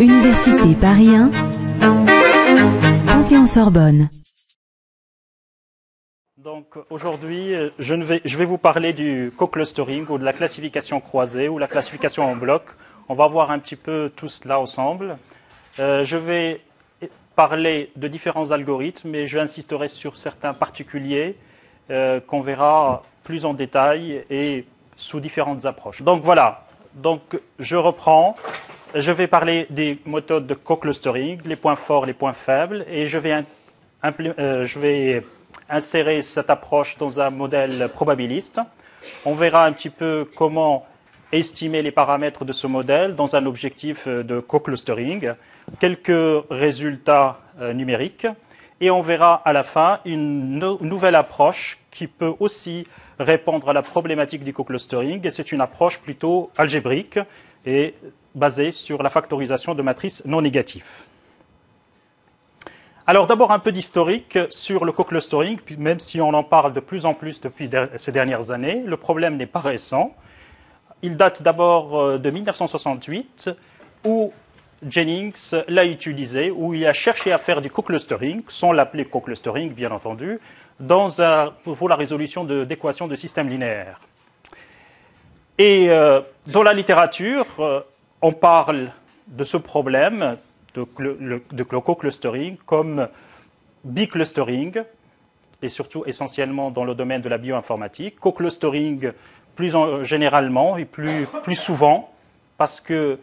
Université Paris 1, Panthéon-Sorbonne. Donc aujourd'hui, je, ne vais, je vais vous parler du co-clustering ou de la classification croisée ou la classification en bloc. On va voir un petit peu tout cela ensemble. Euh, je vais parler de différents algorithmes, mais je insisterai sur certains particuliers euh, qu'on verra plus en détail et sous différentes approches. Donc voilà, donc je reprends. Je vais parler des méthodes de co-clustering, les points forts, les points faibles, et je vais, euh, insérer cette approche dans un modèle probabiliste. On verra un petit peu comment estimer les paramètres de ce modèle dans un objectif de co-clustering, quelques résultats euh, numériques, et on verra à la fin une nouvelle approche qui peut aussi répondre à la problématique du co-clustering, et c'est une approche plutôt algébrique et basée sur la factorisation de matrices non négatives. Alors d'abord un peu d'historique sur le co-clustering, même si on en parle de plus en plus depuis ces dernières années, le problème n'est pas récent. Il date d'abord euh, de 1968, où Jennings l'a utilisé, où il a cherché à faire du co-clustering, sans l'appeler co-clustering bien entendu, dans pour la résolution d'équations de, systèmes linéaires. Et euh, dans la littérature, euh, on parle de ce problème de, de co-clustering comme biclustering, et surtout essentiellement dans le domaine de la bioinformatique, co-clustering plus généralement et plus, plus souvent, parce que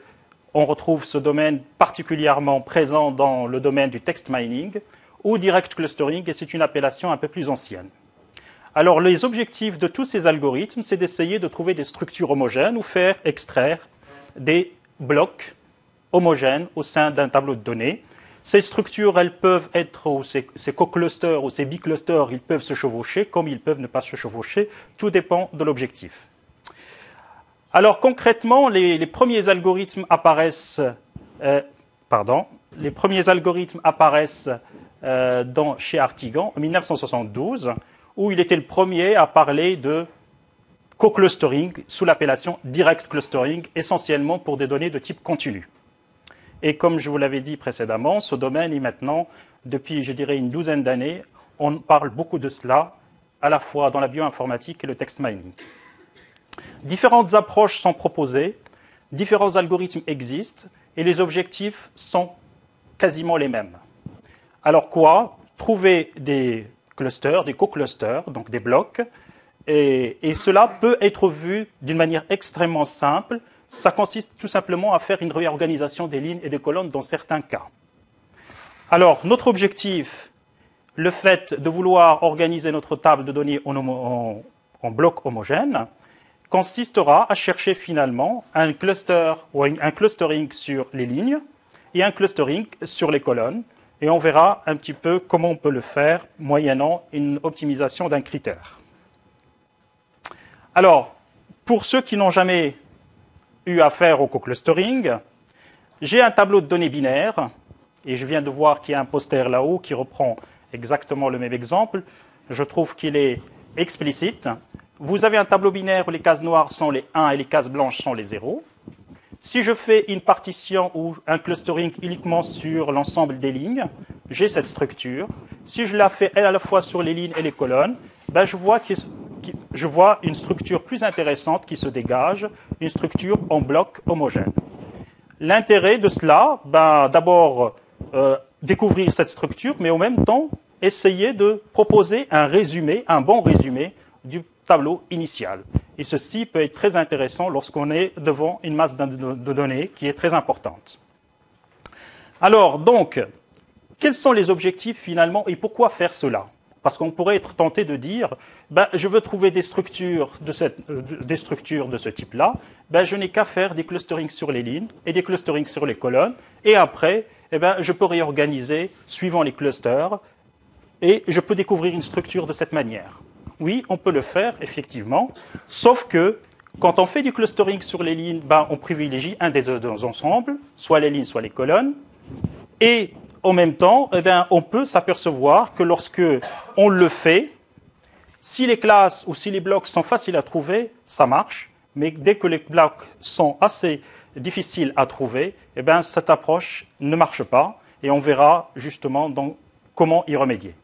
on retrouve ce domaine particulièrement présent dans le domaine du text mining, ou direct clustering, et c'est une appellation un peu plus ancienne. Alors, les objectifs de tous ces algorithmes, c'est d'essayer de trouver des structures homogènes ou faire extraire des blocs homogènes au sein d'un tableau de données. Ces structures, elles peuvent être, ou ces, co-clusters ou ces biclusters, ils peuvent se chevaucher, comme ils peuvent ne pas se chevaucher. Tout dépend de l'objectif. Alors concrètement, les, premiers algorithmes apparaissent, euh, pardon, les premiers algorithmes apparaissent euh, dans, chez Artigan en 1972, où il était le premier à parler de co-clustering sous l'appellation direct clustering, essentiellement pour des données de type continu. Et comme je vous l'avais dit précédemment, ce domaine est maintenant, depuis, je dirais, une douzaine d'années, on parle beaucoup de cela, à la fois dans la bioinformatique et le text mining. Différentes approches sont proposées, différents algorithmes existent, et les objectifs sont quasiment les mêmes. Alors quoi Trouver des clusters, des co-clusters, donc des blocs, et, cela peut être vu d'une manière extrêmement simple. Ça consiste tout simplement à faire une réorganisation des lignes et des colonnes dans certains cas. Alors, notre objectif, le fait de vouloir organiser notre table de données en, en blocs homogènes, consistera à chercher finalement un cluster ou un clustering sur les lignes et un clustering sur les colonnes et on verra un petit peu comment on peut le faire moyennant une optimisation d'un critère. Alors, pour ceux qui n'ont jamais eu affaire au co-clustering, j'ai un tableau de données binaires, et je viens de voir qu'il y a un poster là-haut qui reprend exactement le même exemple. Je trouve qu'il est explicite. Vous avez un tableau binaire où les cases noires sont les 1 et les cases blanches sont les 0. Si je fais une partition ou un clustering uniquement sur l'ensemble des lignes, j'ai cette structure. Si je la fais à la fois sur les lignes et les colonnes, ben je, vois je vois une structure plus intéressante qui se dégage, une structure en bloc homogène. L'intérêt de cela, ben, d'abord euh, découvrir cette structure, mais en même temps essayer de proposer un résumé, un bon résumé du tableau initial. Et ceci peut être très intéressant lorsqu'on est devant une masse de données qui est très importante. Alors, donc, quels sont les objectifs finalement et pourquoi faire cela? Parce qu'on pourrait être tenté de dire, ben, je veux trouver des structures de, euh, des structures de ce type-là, ben, je n'ai qu'à faire des clusterings sur les lignes et des clusterings sur les colonnes, et après, eh ben, je peux réorganiser suivant les clusters, et je peux découvrir une structure de cette manière oui, on peut le faire, effectivement, sauf que quand on fait du clustering sur les lignes, ben, on privilégie un des deux ensembles, soit les lignes, soit les colonnes, et en même temps, eh ben, on peut s'apercevoir que lorsque on le fait, si les classes ou si les blocs sont faciles à trouver, ça marche, mais dès que les blocs sont assez difficiles à trouver, eh bien, cette approche ne marche pas. Et on verra justement comment y remédier.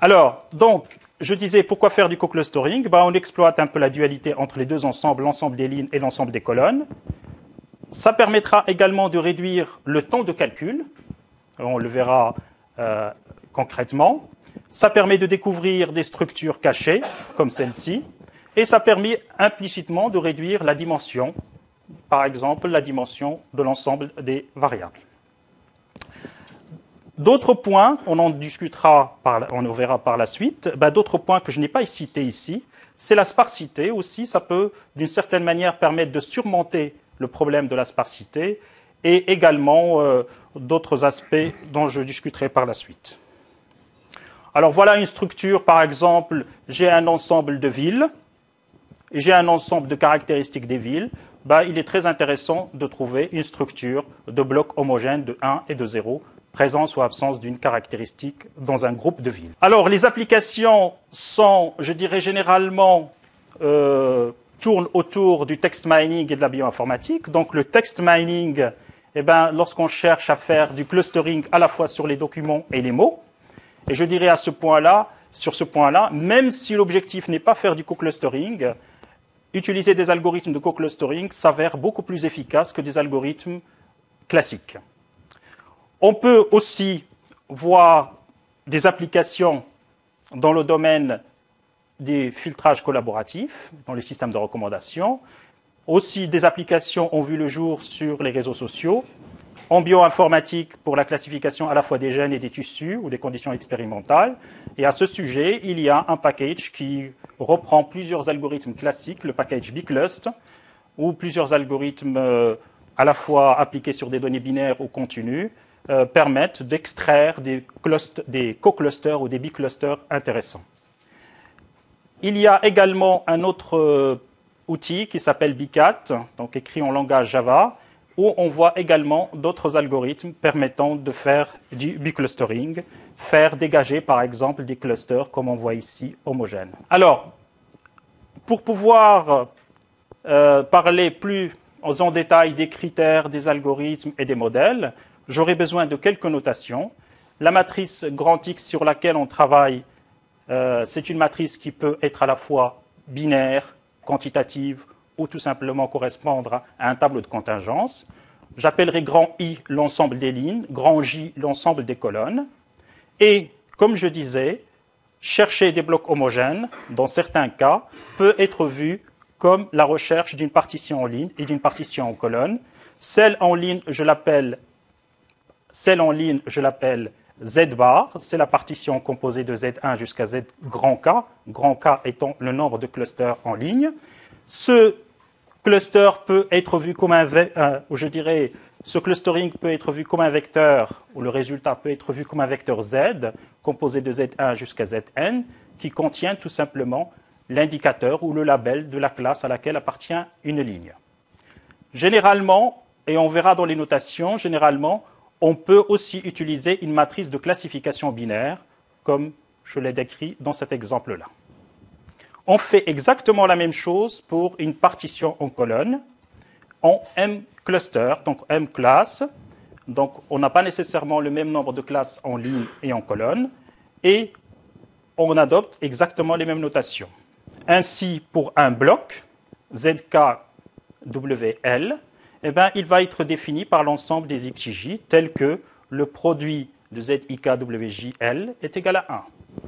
Alors, donc, je disais pourquoi faire du co-clustering ben, On exploite un peu la dualité entre les deux ensembles, l'ensemble des lignes et l'ensemble des colonnes. Ça permettra également de réduire le temps de calcul. On le verra euh, concrètement. Ça permet de découvrir des structures cachées, comme celle-ci. Et ça permet implicitement de réduire la dimension, par exemple la dimension de l'ensemble des variables. D'autres points, on en discutera, on en verra par la suite, ben, d'autres points que je n'ai pas cités ici, c'est la sparsité aussi, ça peut d'une certaine manière permettre de surmonter le problème de la sparsité et également euh, d'autres aspects dont je discuterai par la suite. Alors voilà une structure, par exemple, j'ai un ensemble de villes j'ai un ensemble de caractéristiques des villes. Ben, il est très intéressant de trouver une structure de blocs homogènes de 1 et de 0 présence ou absence d'une caractéristique dans un groupe de villes. Alors, les applications sont, je dirais généralement, euh, tournent autour du text mining et de la bioinformatique. Donc, le text mining, eh ben, lorsqu'on cherche à faire du clustering à la fois sur les documents et les mots, et je dirais à ce point-là, sur ce point-là, même si l'objectif n'est pas faire du co-clustering, utiliser des algorithmes de co-clustering s'avère beaucoup plus efficace que des algorithmes classiques. On peut aussi voir des applications dans le domaine des filtrages collaboratifs, dans les systèmes de recommandation. Aussi, des applications ont vu le jour sur les réseaux sociaux, en bioinformatique pour la classification à la fois des gènes et des tissus ou des conditions expérimentales. Et à ce sujet, il y a un package qui reprend plusieurs algorithmes classiques, le package Bclust, ou plusieurs algorithmes euh, à la fois appliqués sur des données binaires ou continues, euh, permettent d'extraire des, co-clusters ou des biclusters intéressants. Il y a également un autre euh, outil qui s'appelle Bicat, donc écrit en langage Java, où on voit également d'autres algorithmes permettant de faire du biclustering, faire dégager par exemple des clusters comme on voit ici homogènes. Alors, pour pouvoir euh, parler plus en détail des critères, des algorithmes et des modèles, j'aurai besoin de quelques notations. La matrice grand X sur laquelle on travaille, euh, c'est une matrice qui peut être à la fois binaire, quantitative ou tout simplement correspondre à un tableau de contingence. J'appellerai grand I l'ensemble des lignes, grand J l'ensemble des colonnes. Et, comme je disais, chercher des blocs homogènes, dans certains cas, peut être vu comme la recherche d'une partition en ligne et d'une partition en colonne. Celle en ligne, je l'appelle celle en ligne, je l'appelle Z bar, c'est la partition composée de Z1 jusqu'à Z grand K, grand K étant le nombre de clusters en ligne. Ce cluster peut être vu comme un, euh, je dirais, ce clustering peut être vu comme un vecteur, ou le résultat peut être vu comme un vecteur Z, composé de Z1 jusqu'à Zn, qui contient tout simplement l'indicateur ou le label de la classe à laquelle appartient une ligne. Généralement, et on verra dans les notations, généralement, on peut aussi utiliser une matrice de classification binaire, comme je l'ai décrit dans cet exemple-là. On fait exactement la même chose pour une partition en colonne, en M cluster, donc M classe. Donc on n'a pas nécessairement le même nombre de classes en ligne et en colonne, et on adopte exactement les mêmes notations. Ainsi, pour un bloc, ZKWL, eh ben, il va être défini par l'ensemble des XJ tel que le produit de ZIKWJL est égal à 1.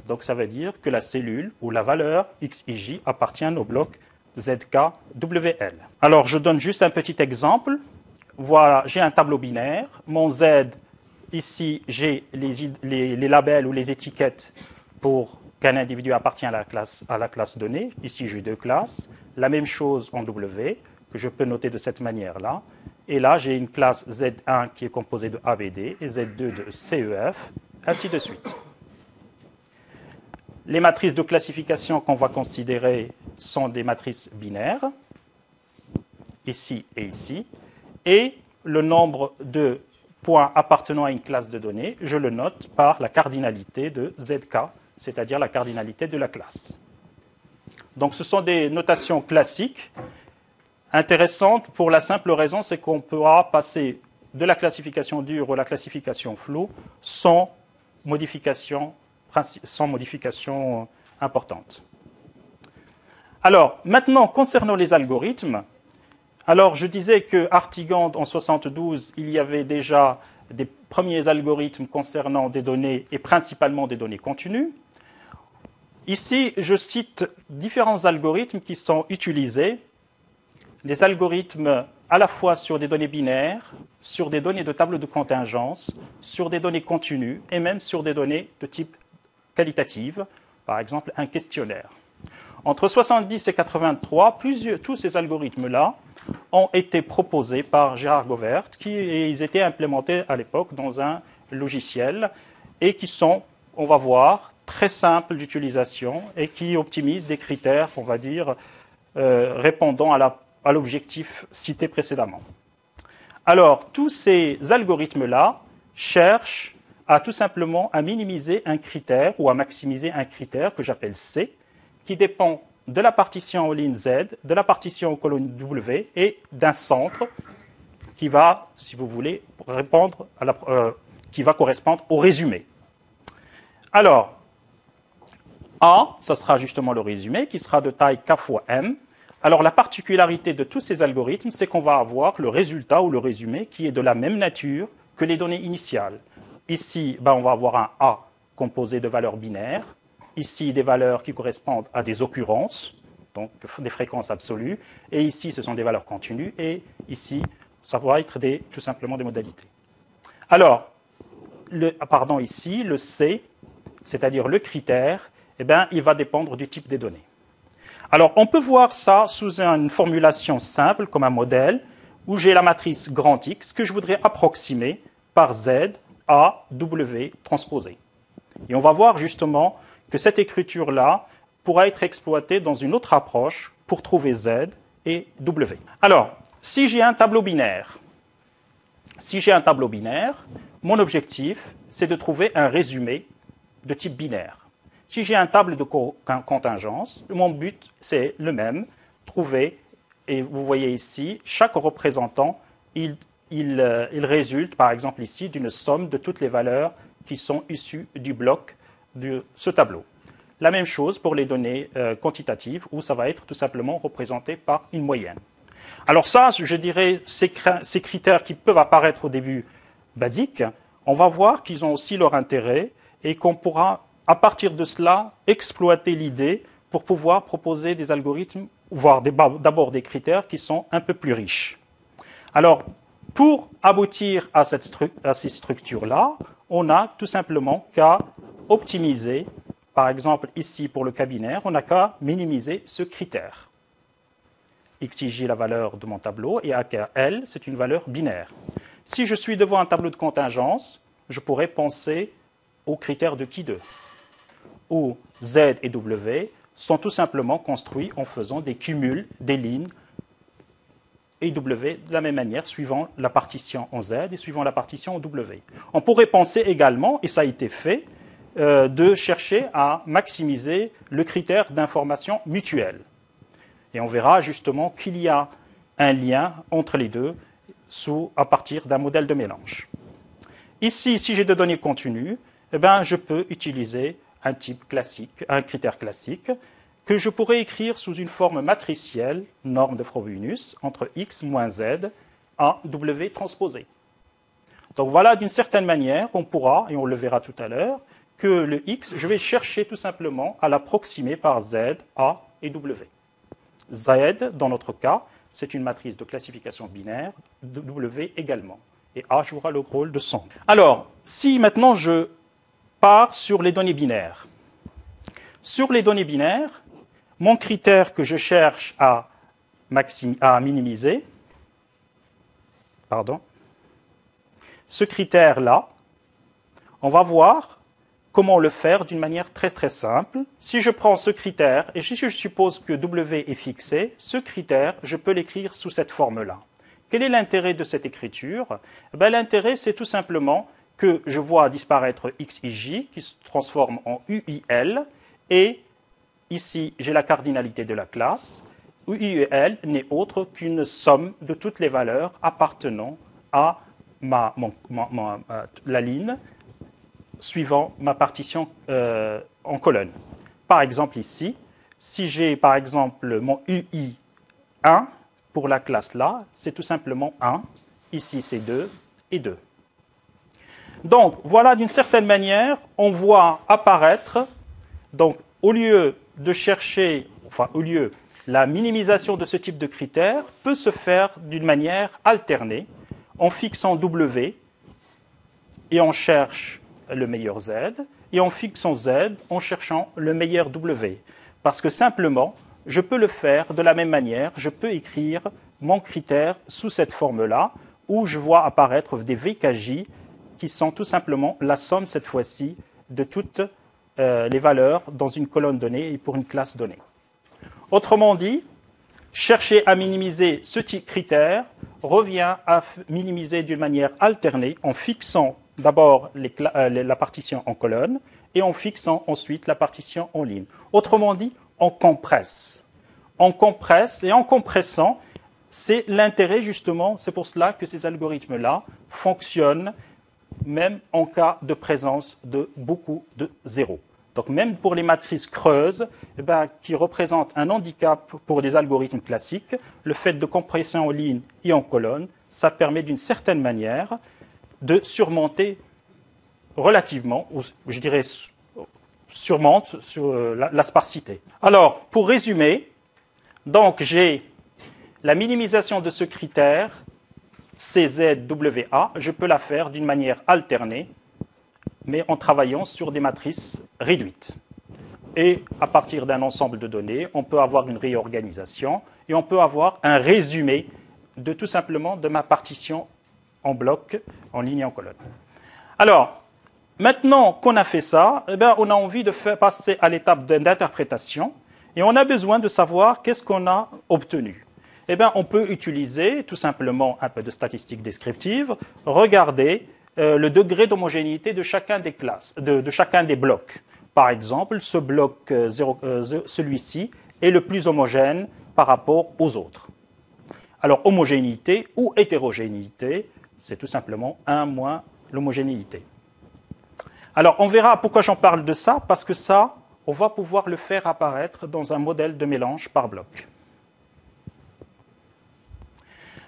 Donc ça veut dire que la cellule ou la valeur XIJ appartient au bloc ZKWL. Alors je donne juste un petit exemple. Voilà, j'ai un tableau binaire. Mon Z, ici, j'ai les, les, labels ou les étiquettes pour qu'un individu appartient à la, classe, à la classe donnée. Ici, j'ai deux classes. La même chose en W que je peux noter de cette manière-là. Et là, j'ai une classe Z1 qui est composée de ABD et Z2 de CEF, ainsi de suite. Les matrices de classification qu'on va considérer sont des matrices binaires, ici et ici, et le nombre de points appartenant à une classe de données, je le note par la cardinalité de ZK, c'est-à-dire la cardinalité de la classe. Donc ce sont des notations classiques intéressante pour la simple raison, c'est qu'on pourra passer de la classification dure à la classification floue sans modification, sans modification importante. Alors, maintenant, concernant les algorithmes, alors je disais que Artigand, en 72, il y avait déjà des premiers algorithmes concernant des données et principalement des données continues. Ici, je cite différents algorithmes qui sont utilisés. Les algorithmes à la fois sur des données binaires, sur des données de table de contingence, sur des données continues et même sur des données de type qualitative, par exemple un questionnaire. Entre 70 et 83, tous ces algorithmes-là ont été proposés par Gérard Govert, qui ils étaient implémentés à l'époque dans un logiciel et qui sont, on va voir, très simples d'utilisation et qui optimisent des critères, on va dire, euh, répondant à l'objectif cité précédemment. Alors, tous ces algorithmes-là cherchent à tout simplement à minimiser un critère ou à maximiser un critère que j'appelle C, qui dépend de la partition en ligne Z, de la partition en colonne W et d'un centre qui va, si vous voulez, répondre à la, euh, qui va correspondre au résumé. Alors, A, ça sera justement le résumé, qui sera de taille K fois M. Alors, la particularité de tous ces algorithmes, c'est qu'on va avoir le résultat ou le résumé qui est de la même nature que les données initiales. Ici, ben, on va avoir un A composé de valeurs binaires ici des valeurs qui correspondent à des occurrences, donc des fréquences absolues, et ici ce sont des valeurs continues, et ici ça va être tout simplement des modalités. Alors, ah, pardon, ici, le C, c'est-à-dire le critère, eh bien, il va dépendre du type des données. Alors, on peut voir ça sous une formulation simple, comme un modèle, où j'ai la matrice grand X que je voudrais approximer par Z, A, W transposé. Et on va voir justement que cette écriture-là pourra être exploitée dans une autre approche pour trouver Z et W. Alors, si j'ai un tableau binaire, si j'ai un tableau binaire, mon objectif, c'est de trouver un résumé de type binaire. Si j'ai un table de contingence, mon but, c'est le même, trouver, et vous voyez ici, chaque représentant, il, euh, il résulte, par exemple ici, d'une somme de toutes les valeurs qui sont issues du bloc de ce tableau. La même chose pour les données euh, quantitatives, où ça va être tout simplement représenté par une moyenne. Alors ça, je dirais, ces critères qui peuvent apparaître au début basiques, on va voir qu'ils ont aussi leur intérêt et qu'on pourra, à partir de cela, exploiter l'idée pour pouvoir proposer des algorithmes, voire d'abord des critères qui sont un peu plus riches. Alors, pour aboutir à, cette ces structures-là, on n'a tout simplement qu'à optimiser, par exemple ici pour le cas binaire, on n'a qu'à minimiser ce critère. XIJ la valeur de mon tableau et AKL, c'est une valeur binaire. Si je suis devant un tableau de contingence, je pourrais penser aux critères de qui 2 où Z et W sont tout simplement construits en faisant des cumuls des lignes et W de la même manière, suivant la partition en Z et suivant la partition en W. On pourrait penser également, et ça a été fait, euh, de chercher à maximiser le critère d'information mutuelle. Et on verra justement qu'il y a un lien entre les deux sous, à partir d'un modèle de mélange. Ici, si j'ai des données continues, eh ben, je peux utiliser un type classique, un critère classique, que je pourrais écrire sous une forme matricielle, norme de Frobenius, entre x moins z à w transposé. Donc voilà, d'une certaine manière, on pourra, et on le verra tout à l'heure, que le x, je vais chercher tout simplement à l'approximer par z, a et w. z, dans notre cas, c'est une matrice de classification binaire, w également. Et a jouera le rôle de son. Alors, si maintenant je pars sur les données binaires. Sur les données binaires, mon critère que je cherche à, minimiser, pardon, ce critère-là, on va voir Comment le faire d'une manière très très simple Si je prends ce critère et si je suppose que W est fixé, ce critère, je peux l'écrire sous cette forme-là. Quel est l'intérêt de cette écriture? Ben, L'intérêt, c'est tout simplement que je vois disparaître XIJ qui se transforme en UIL et ici j'ai la cardinalité de la classe UIL n'est autre qu'une somme de toutes les valeurs appartenant à ma, la ligne suivant ma partition euh, en colonne. Par exemple ici, si j'ai par exemple mon UI 1 pour la classe là, c'est tout simplement 1. Ici c'est 2 et 2. Donc voilà d'une certaine manière, on voit apparaître, donc au lieu de chercher, enfin au lieu, la minimisation de ce type de critères peut se faire d'une manière alternée en fixant W et on cherche le meilleur Z, et en fixant Z en cherchant le meilleur W. Parce que simplement, je peux le faire de la même manière, je peux écrire mon critère sous cette forme-là, où je vois apparaître des VKJ qui sont tout simplement la somme, cette fois-ci, de toutes euh, les valeurs dans une colonne donnée et pour une classe donnée. Autrement dit, chercher à minimiser ce critère revient à minimiser d'une manière alternée en fixant d'abord euh, la partition en colonne et en fixant ensuite la partition en ligne. Autrement dit, on compresse. On compresse et en compressant, c'est l'intérêt justement, c'est pour cela que ces algorithmes-là fonctionnent même en cas de présence de beaucoup de zéros. Donc même pour les matrices creuses, eh ben, qui représentent un handicap pour des algorithmes classiques, le fait de compresser en ligne et en colonne, ça permet d'une certaine manière de surmonter relativement, ou je dirais surmonte sur euh, la, la sparsité. Alors, pour résumer, donc j'ai la minimisation de ce critère CZWA, je peux la faire d'une manière alternée, mais en travaillant sur des matrices réduites. Et à partir d'un ensemble de données, on peut avoir une réorganisation et on peut avoir un résumé de tout simplement de ma partition en bloc, en ligne et en colonne. Alors, maintenant qu'on a fait ça, eh bien, on a envie de passer à l'étape d'interprétation et on a besoin de savoir qu'est-ce qu'on a obtenu. Eh on peut utiliser tout simplement un peu de statistiques descriptives, regarder euh, le degré d'homogénéité de chacun des classes, de, chacun des blocs. Par exemple, ce bloc, euh, euh, celui-ci, est le plus homogène par rapport aux autres. Alors, homogénéité ou hétérogénéité, c'est tout simplement 1 moins l'homogénéité. Alors, on verra pourquoi j'en parle de ça, parce que ça, on va pouvoir le faire apparaître dans un modèle de mélange par bloc.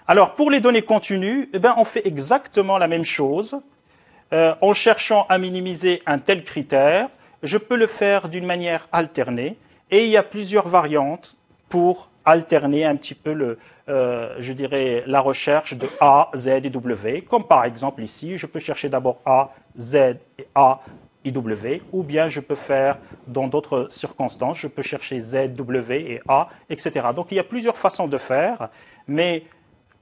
Alors, pour les données continues, eh ben, on fait exactement la même chose. Euh, en cherchant à minimiser un tel critère, je peux le faire d'une manière alternée. Et il y a plusieurs variantes pour alterner un petit peu euh, je dirais, la recherche de A, Z et W. Comme par exemple ici, je peux chercher d'abord A, Z et A et W, ou bien je peux faire, dans d'autres circonstances, je peux chercher Z, W et A, etc. Donc il y a plusieurs façons de faire, mais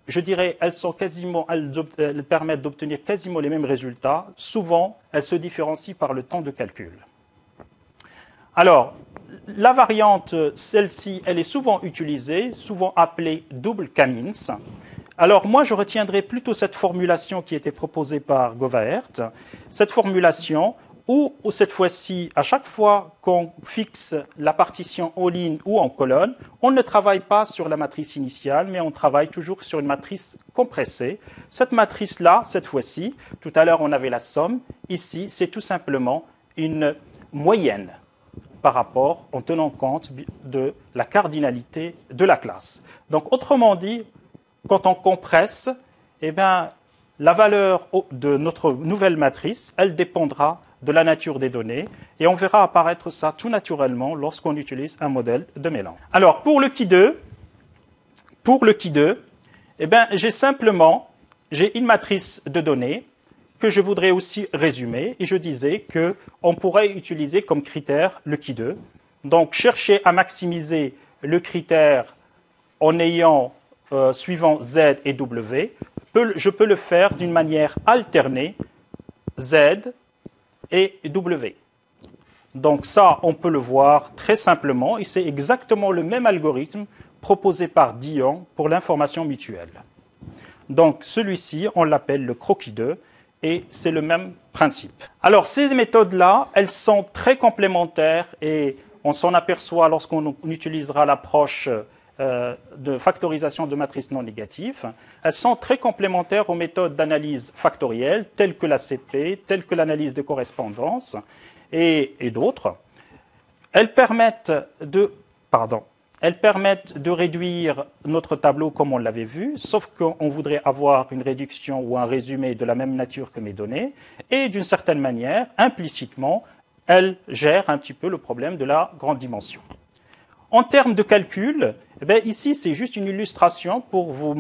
je dirais, elles, permettent d'obtenir quasiment les mêmes résultats. Souvent, elles se différencient par le temps de calcul. Alors, la variante, celle-ci, elle est souvent utilisée, souvent appelée double Kamins. Alors moi, je retiendrai plutôt cette formulation qui était proposée par Govaert. Cette formulation où, cette fois-ci, à chaque fois qu'on fixe la partition en ligne ou en colonne, on ne travaille pas sur la matrice initiale, mais on travaille toujours sur une matrice compressée. Cette matrice-là, cette fois-ci, tout à l'heure on avait la somme, ici c'est tout simplement une moyenne par rapport en tenant compte de la cardinalité de la classe. Donc autrement dit, quand on compresse, eh bien, la valeur de notre nouvelle matrice, elle dépendra de la nature des données, et on verra apparaître ça tout naturellement lorsqu'on utilise un modèle de mélange. Alors, pour le qui 2, pour le qui 2, eh bien, j'ai simplement, j'ai une matrice de données que je voudrais aussi résumer, et je disais qu'on pourrait utiliser comme critère le qui 2. Donc, chercher à maximiser le critère en ayant, euh, suivant Z et W, je peux le faire d'une manière alternée, Z et W. Donc ça, on peut le voir très simplement, et c'est exactement le même algorithme proposé par Dion pour l'information mutuelle. Donc celui-ci, on l'appelle le croquis 2, et c'est le même principe. Alors ces méthodes-là, elles sont très complémentaires et on s'en aperçoit lorsqu'on utilisera l'approche de factorisation de matrices non négatives. Elles sont très complémentaires aux méthodes d'analyse factorielle telles que la CP, telles que l'analyse de correspondance et, et d'autres. Elles permettent de, pardon, elles permettent de réduire notre tableau comme on l'avait vu, sauf qu'on voudrait avoir une réduction ou un résumé de la même nature que mes données, et d'une certaine manière, implicitement, elles gèrent un petit peu le problème de la grande dimension. En termes de calcul, eh ici c'est juste une illustration pour vous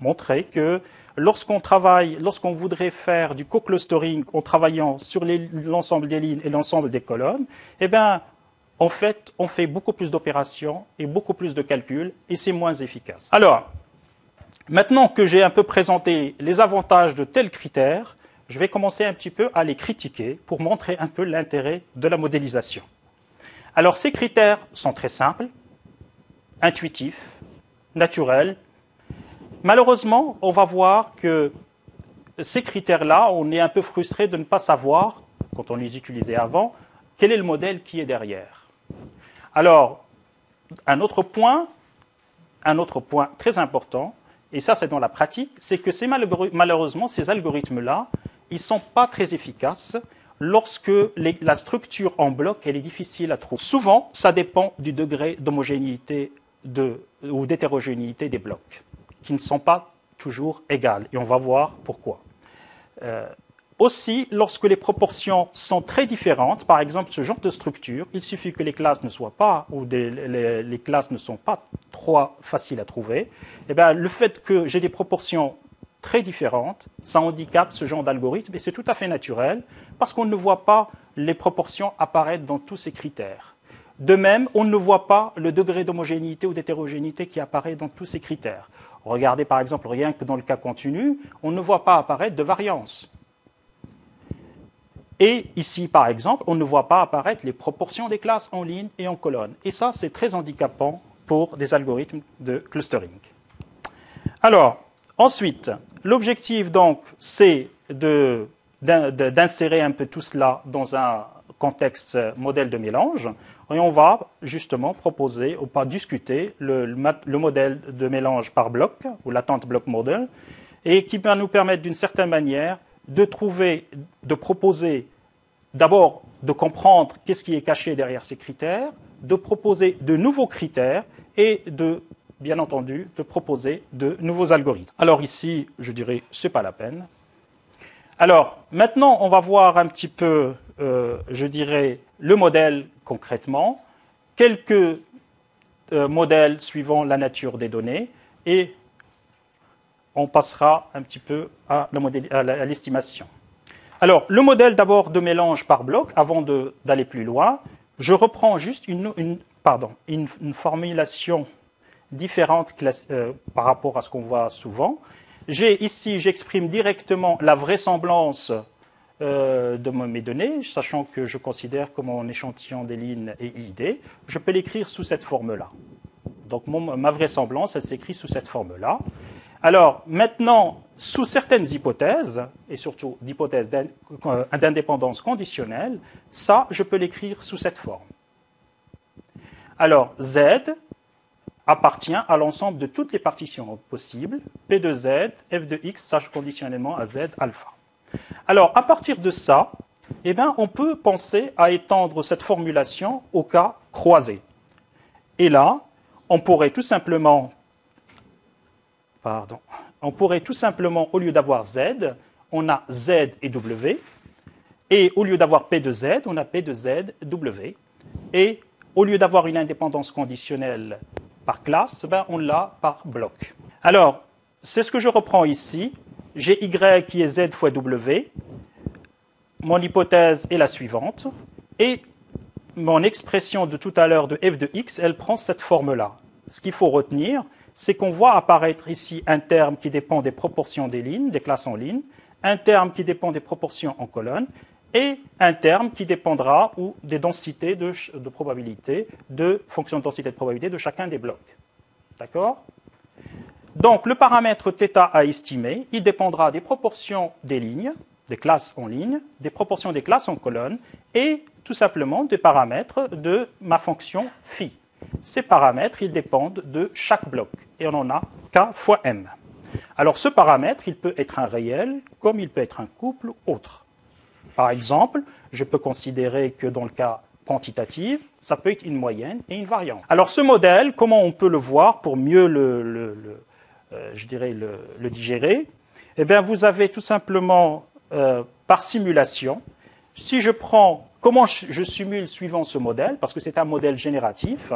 montrer que lorsqu'on travaille, lorsqu'on voudrait faire du co-clustering en travaillant sur l'ensemble des lignes et l'ensemble des colonnes, eh bien, en fait, on fait beaucoup plus d'opérations et beaucoup plus de calculs et c'est moins efficace. Alors, maintenant que j'ai un peu présenté les avantages de tels critères, je vais commencer un petit peu à les critiquer pour montrer un peu l'intérêt de la modélisation. Alors, ces critères sont très simples, intuitifs, naturels. Malheureusement, on va voir que ces critères-là, on est un peu frustré de ne pas savoir, quand on les utilisait avant, quel est le modèle qui est derrière. Alors, un autre point, un autre point très important, et ça c'est dans la pratique, c'est que malheureusement ces algorithmes-là, ils ne sont pas très efficaces lorsque la structure en bloc elle est difficile à trouver. Souvent, ça dépend du degré d'homogénéité ou d'hétérogénéité des blocs, qui ne sont pas toujours égales, et on va voir pourquoi. Euh, aussi, lorsque les proportions sont très différentes, par exemple ce genre de structure, il suffit que les classes ne soient pas ou les, classes ne sont pas trop faciles à trouver. Et eh bien, le fait que j'ai des proportions très différentes, ça handicape ce genre d'algorithme et c'est tout à fait naturel parce qu'on ne voit pas les proportions apparaître dans tous ces critères. De même, on ne voit pas le degré d'homogénéité ou d'hétérogénéité qui apparaît dans tous ces critères. Regardez par exemple rien que dans le cas continu, on ne voit pas apparaître de variance. Et ici, par exemple, on ne voit pas apparaître les proportions des classes en ligne et en colonne. Et ça, c'est très handicapant pour des algorithmes de clustering. Alors, ensuite, l'objectif, donc, c'est d'insérer un peu tout cela dans un contexte modèle de mélange. Et on va justement proposer, ou pas discuter, le, le modèle de mélange par bloc, ou l'attente block model, et qui va nous permettre d'une certaine manière de trouver, de proposer d'abord de comprendre qu'est-ce qui est caché derrière ces critères, de proposer de nouveaux critères et de, bien entendu, de proposer de nouveaux algorithmes. Alors ici, je dirais, c'est pas la peine. Alors maintenant, on va voir un petit peu, euh, je dirais, le modèle concrètement, quelques euh, modèles suivant la nature des données et on passera un petit peu à l'estimation. Alors, le modèle d'abord de mélange par bloc, avant d'aller plus loin, je reprends juste une, formulation différente euh, par rapport à ce qu'on voit souvent. J'ai ici, j'exprime directement la vraisemblance euh, de mes données, sachant que je considère que mon échantillon des lignes est ID. Je peux l'écrire sous cette forme-là. Donc ma vraisemblance, elle s'écrit sous cette forme-là. Alors maintenant, sous certaines hypothèses, et surtout d'hypothèses euh, d'indépendance conditionnelle, ça, je peux l'écrire sous cette forme. Alors, Z appartient à l'ensemble de toutes les partitions possibles, P de Z, F de X, sache conditionnellement à Z alpha. Alors, à partir de ça, eh bien, on peut penser à étendre cette formulation au cas croisé. Et là, on pourrait tout simplement pardon, on pourrait tout simplement, au lieu d'avoir Z, on a Z et W. Et au lieu d'avoir P de Z, on a P de Z, W. Et au lieu d'avoir une indépendance conditionnelle par classe, ben on l'a par bloc. Alors, c'est ce que je reprends ici. J'ai Y qui est Z fois W. Mon hypothèse est la suivante. Et mon expression de tout à l'heure de f de x, elle prend cette forme-là. Ce qu'il faut retenir, c'est qu'on voit apparaître ici un terme qui dépend des proportions des lignes, des classes en ligne, un terme qui dépend des proportions en colonne, et un terme qui dépendra ou des densités de, probabilité, de fonction de densité de probabilité de chacun des blocs. D'accord? Donc le paramètre θ à estimer, il dépendra des proportions des lignes, des classes en ligne, des proportions des classes en colonne, et tout simplement des paramètres de ma fonction phi. Ces paramètres, ils dépendent de chaque bloc. Et on en a k fois m. Alors ce paramètre, il peut être un réel, comme il peut être un couple ou autre. Par exemple, je peux considérer que dans le cas quantitatif, ça peut être une moyenne et une variante. Alors ce modèle, comment on peut le voir pour mieux le, euh, digérer? Eh bien, vous avez tout simplement euh, par simulation, si je prends comment je simule suivant ce modèle, parce que c'est un modèle génératif,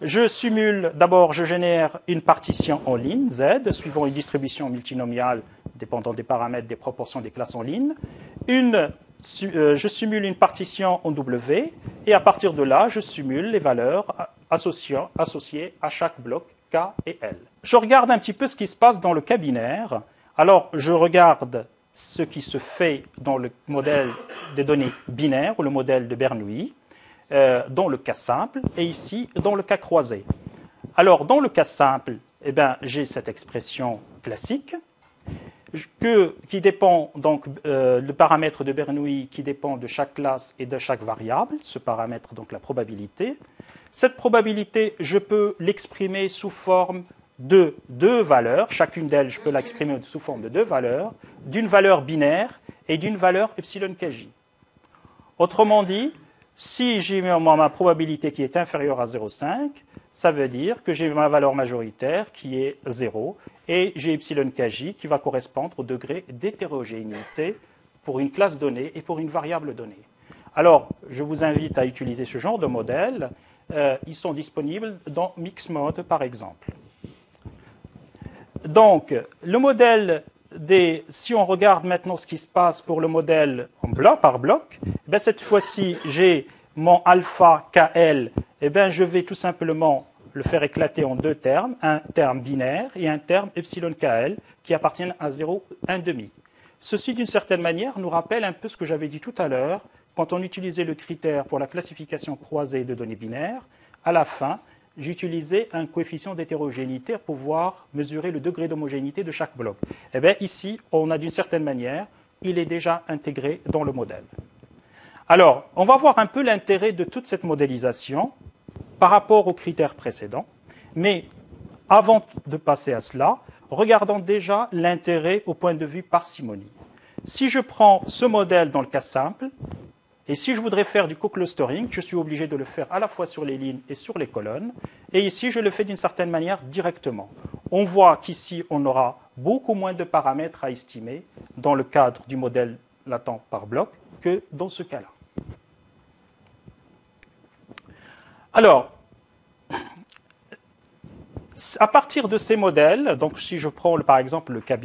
je simule, d'abord, je génère une partition en ligne, Z, suivant une distribution multinomiale dépendant des paramètres des proportions des classes en ligne. Une, je simule une partition en W, et à partir de là, je simule les valeurs associées, associées à chaque bloc K et L. Je regarde un petit peu ce qui se passe dans le cas binaire. Alors, je regarde ce qui se fait dans le modèle des données binaires ou le modèle de Bernoulli, euh, dans le cas simple, et ici dans le cas croisé. Alors, dans le cas simple, eh ben, j'ai cette expression classique que, qui dépend donc euh, le paramètre de Bernoulli qui dépend de chaque classe et de chaque variable, ce paramètre donc la probabilité. Cette probabilité, je peux l'exprimer sous forme de deux valeurs, chacune d'elles, je peux l'exprimer sous forme de deux valeurs, d'une valeur binaire et d'une valeur epsilon kj. Autrement dit, si j'ai ma probabilité qui est inférieure à 0,5, ça veut dire que j'ai ma valeur majoritaire qui est 0 et j'ai epsilon kj qui va correspondre au degré d'hétérogénéité pour une classe donnée et pour une variable donnée. Alors, je vous invite à utiliser ce genre de modèle. Euh, ils sont disponibles dans Mixmode, par exemple. Donc, le modèle des, si on regarde maintenant ce qui se passe pour le modèle en bloc par bloc, eh cette fois-ci, j'ai mon alpha KL, eh bien, je vais tout simplement le faire éclater en deux termes, un terme binaire et un terme epsilon KL qui appartiennent à 0, 1,5. Ceci, d'une certaine manière, nous rappelle un peu ce que j'avais dit tout à l'heure quand on utilisait le critère pour la classification croisée de données binaires. À la fin, j'utilisais un coefficient d'hétérogénéité pour pouvoir mesurer le degré d'homogénéité de chaque bloc. Eh bien, ici, on a d'une certaine manière, il est déjà intégré dans le modèle. Alors, on va voir un peu l'intérêt de toute cette modélisation par rapport aux critères précédents. Mais avant de passer à cela, regardons déjà l'intérêt au point de vue parcimonie. Si je prends ce modèle dans le cas simple, et si je voudrais faire du co-clustering, je suis obligé de le faire à la fois sur les lignes et sur les colonnes. Et ici, je le fais d'une certaine manière directement. On voit qu'ici, on aura beaucoup moins de paramètres à estimer dans le cadre du modèle latent par bloc que dans ce cas-là. Alors, à partir de ces modèles, donc si je prends par exemple le cas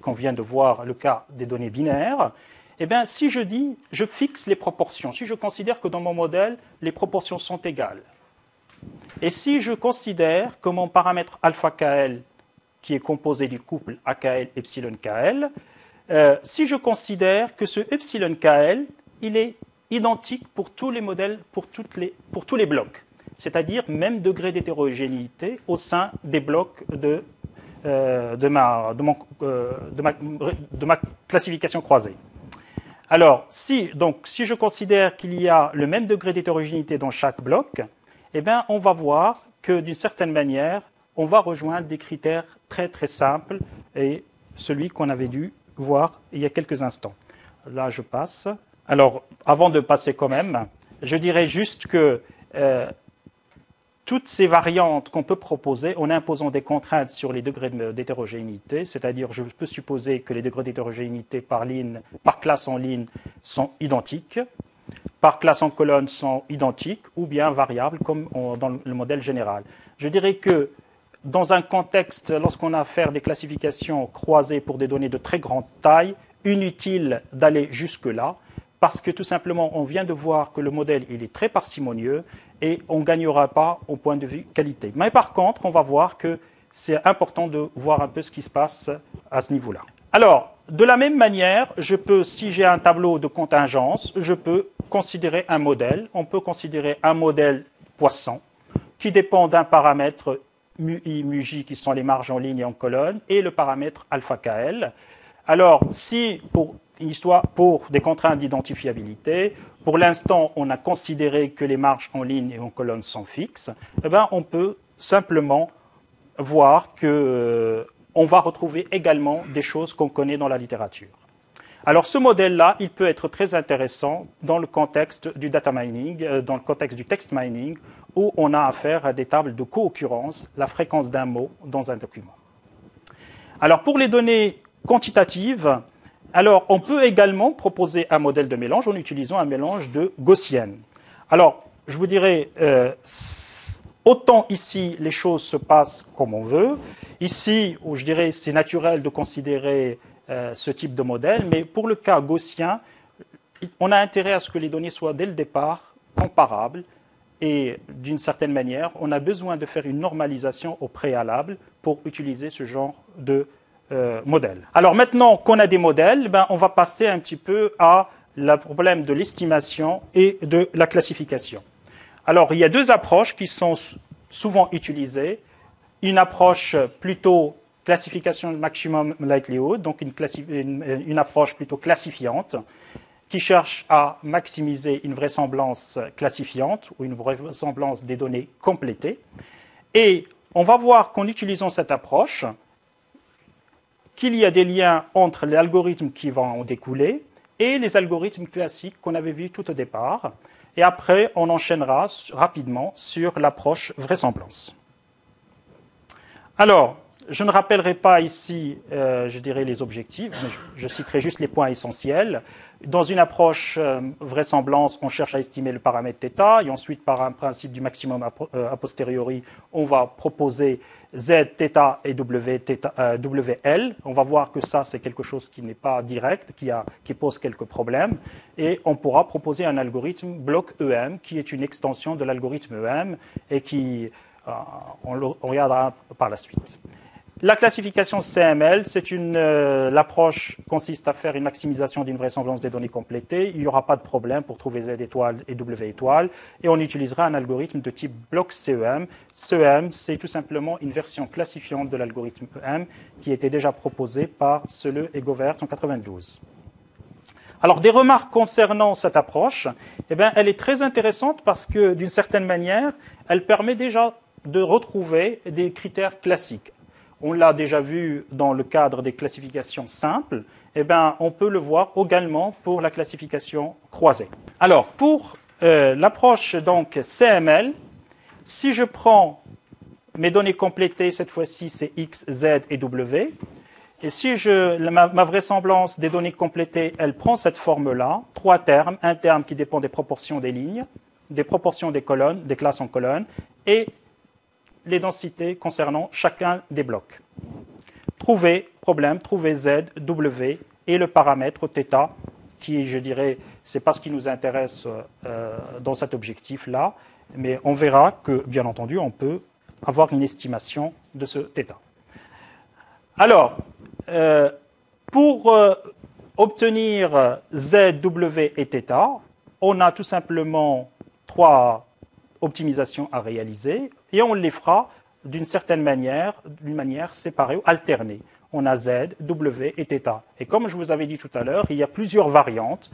qu'on vient de voir, le cas des données binaires, eh bien, si je dis, je fixe les proportions, si je considère que dans mon modèle, les proportions sont égales, et si je considère que mon paramètre alpha KL, qui est composé du couple AKL epsilon KL, euh, si je considère que ce epsilon KL, il est identique pour tous les modèles, pour, les, pour tous les blocs, c'est-à-dire même degré d'hétérogénéité au sein des blocs de, euh, de, ma, de, euh, de, ma, de ma classification croisée. Alors, si, donc, si je considère qu'il y a le même degré d'hétérogénéité dans chaque bloc, eh bien, on va voir que d'une certaine manière, on va rejoindre des critères très très simples et celui qu'on avait dû voir il y a quelques instants. Là, je passe. Alors, avant de passer quand même, je dirais juste que euh, toutes ces variantes qu'on peut proposer en imposant des contraintes sur les degrés d'hétérogénéité, c'est-à-dire je peux supposer que les degrés d'hétérogénéité par, ligne, par classe en ligne sont identiques, par classe en colonne sont identiques, ou bien variables comme dans le modèle général. Je dirais que dans un contexte, lorsqu'on a à faire des classifications croisées pour des données de très grande taille, inutile d'aller jusque-là, parce que tout simplement, on vient de voir que le modèle il est très parcimonieux et on ne gagnera pas au point de vue qualité. Mais par contre, on va voir que c'est important de voir un peu ce qui se passe à ce niveau-là. Alors, de la même manière, je peux, si j'ai un tableau de contingence, je peux considérer un modèle. On peut considérer un modèle poisson qui dépend d'un paramètre mu i, mu j, qui sont les marges en ligne et en colonne, et le paramètre alpha kl. Alors, si pour histoire pour des contraintes d'identifiabilité, pour l'instant, on a considéré que les marges en ligne et en colonne sont fixes, eh ben, on peut simplement voir qu'on euh, va retrouver également des choses qu'on connaît dans la littérature. Alors ce modèle-là, il peut être très intéressant dans le contexte du data mining, euh, dans le contexte du text mining, où on a affaire à des tables de co-occurrence, la fréquence d'un mot dans un document. Alors pour les données quantitatives, alors on peut également proposer un modèle de mélange en utilisant un mélange de gaussienne. Alors je vous dirais, euh, autant ici les choses se passent comme on veut, ici où je dirais c'est naturel de considérer euh, ce type de modèle, mais pour le cas gaussien, on a intérêt à ce que les données soient dès le départ comparables et d'une certaine manière, on a besoin de faire une normalisation au préalable pour utiliser ce genre de euh. Alors maintenant qu'on a des modèles, ben, on va passer un petit peu à le problème de l'estimation et de la classification. Alors il y a deux approches qui sont souvent utilisées. Une approche plutôt classification maximum likelihood, donc une approche plutôt classifiante, qui cherche à maximiser une vraisemblance classifiante ou une vraisemblance des données complétées. Et on va voir qu'en utilisant cette approche, qu'il y a des liens entre les algorithmes qui vont en découler et les algorithmes classiques qu'on avait vus tout au départ. Et après, on enchaînera rapidement sur l'approche vraisemblance. Alors, je ne rappellerai pas ici, euh, je dirais, les objectifs, mais je, citerai juste les points essentiels. Dans une approche euh, vraisemblance, on cherche à estimer le paramètre θ, et ensuite, par un principe du maximum a, euh, posteriori, on va proposer z, θ et w, wl. On va voir que ça, c'est quelque chose qui n'est pas direct, qui, pose quelques problèmes, et on pourra proposer un algorithme bloc EM, qui est une extension de l'algorithme EM, et qui, on, le, on regardera par la suite. La classification CML, euh, l'approche consiste à faire une maximisation d'une vraisemblance des données complétées. Il n'y aura pas de problème pour trouver Z étoile et W étoile, et on utilisera un algorithme de type bloc CEM. CEM, c'est tout simplement une version classifiante de l'algorithme EM qui était déjà proposé par Sele et Govert en 92. Alors, des remarques concernant cette approche, eh bien, elle est très intéressante parce que, d'une certaine manière, elle permet déjà de retrouver des critères classiques on l'a déjà vu dans le cadre des classifications simples, eh bien, on peut le voir également pour la classification croisée. Alors, pour euh, l'approche donc CML, si je prends mes données complétées, cette fois-ci c'est X, Z et W, et si je, ma, ma, vraisemblance des données complétées, elle prend cette forme-là, trois termes, un terme qui dépend des proportions des lignes, des proportions des colonnes, des classes en colonnes, et les densités concernant chacun des blocs. Trouver, problème, trouver Z, W et le paramètre θ, qui, je dirais, c'est pas ce qui nous intéresse euh, dans cet objectif-là, mais on verra que, bien entendu, on peut avoir une estimation de ce θ. Alors, euh, pour euh, obtenir Z, W et θ, on a tout simplement trois optimisations à réaliser et on les fera d'une certaine manière, d'une manière séparée ou alternée. On a Z, W et θ. Et comme je vous avais dit tout à l'heure, il y a plusieurs variantes.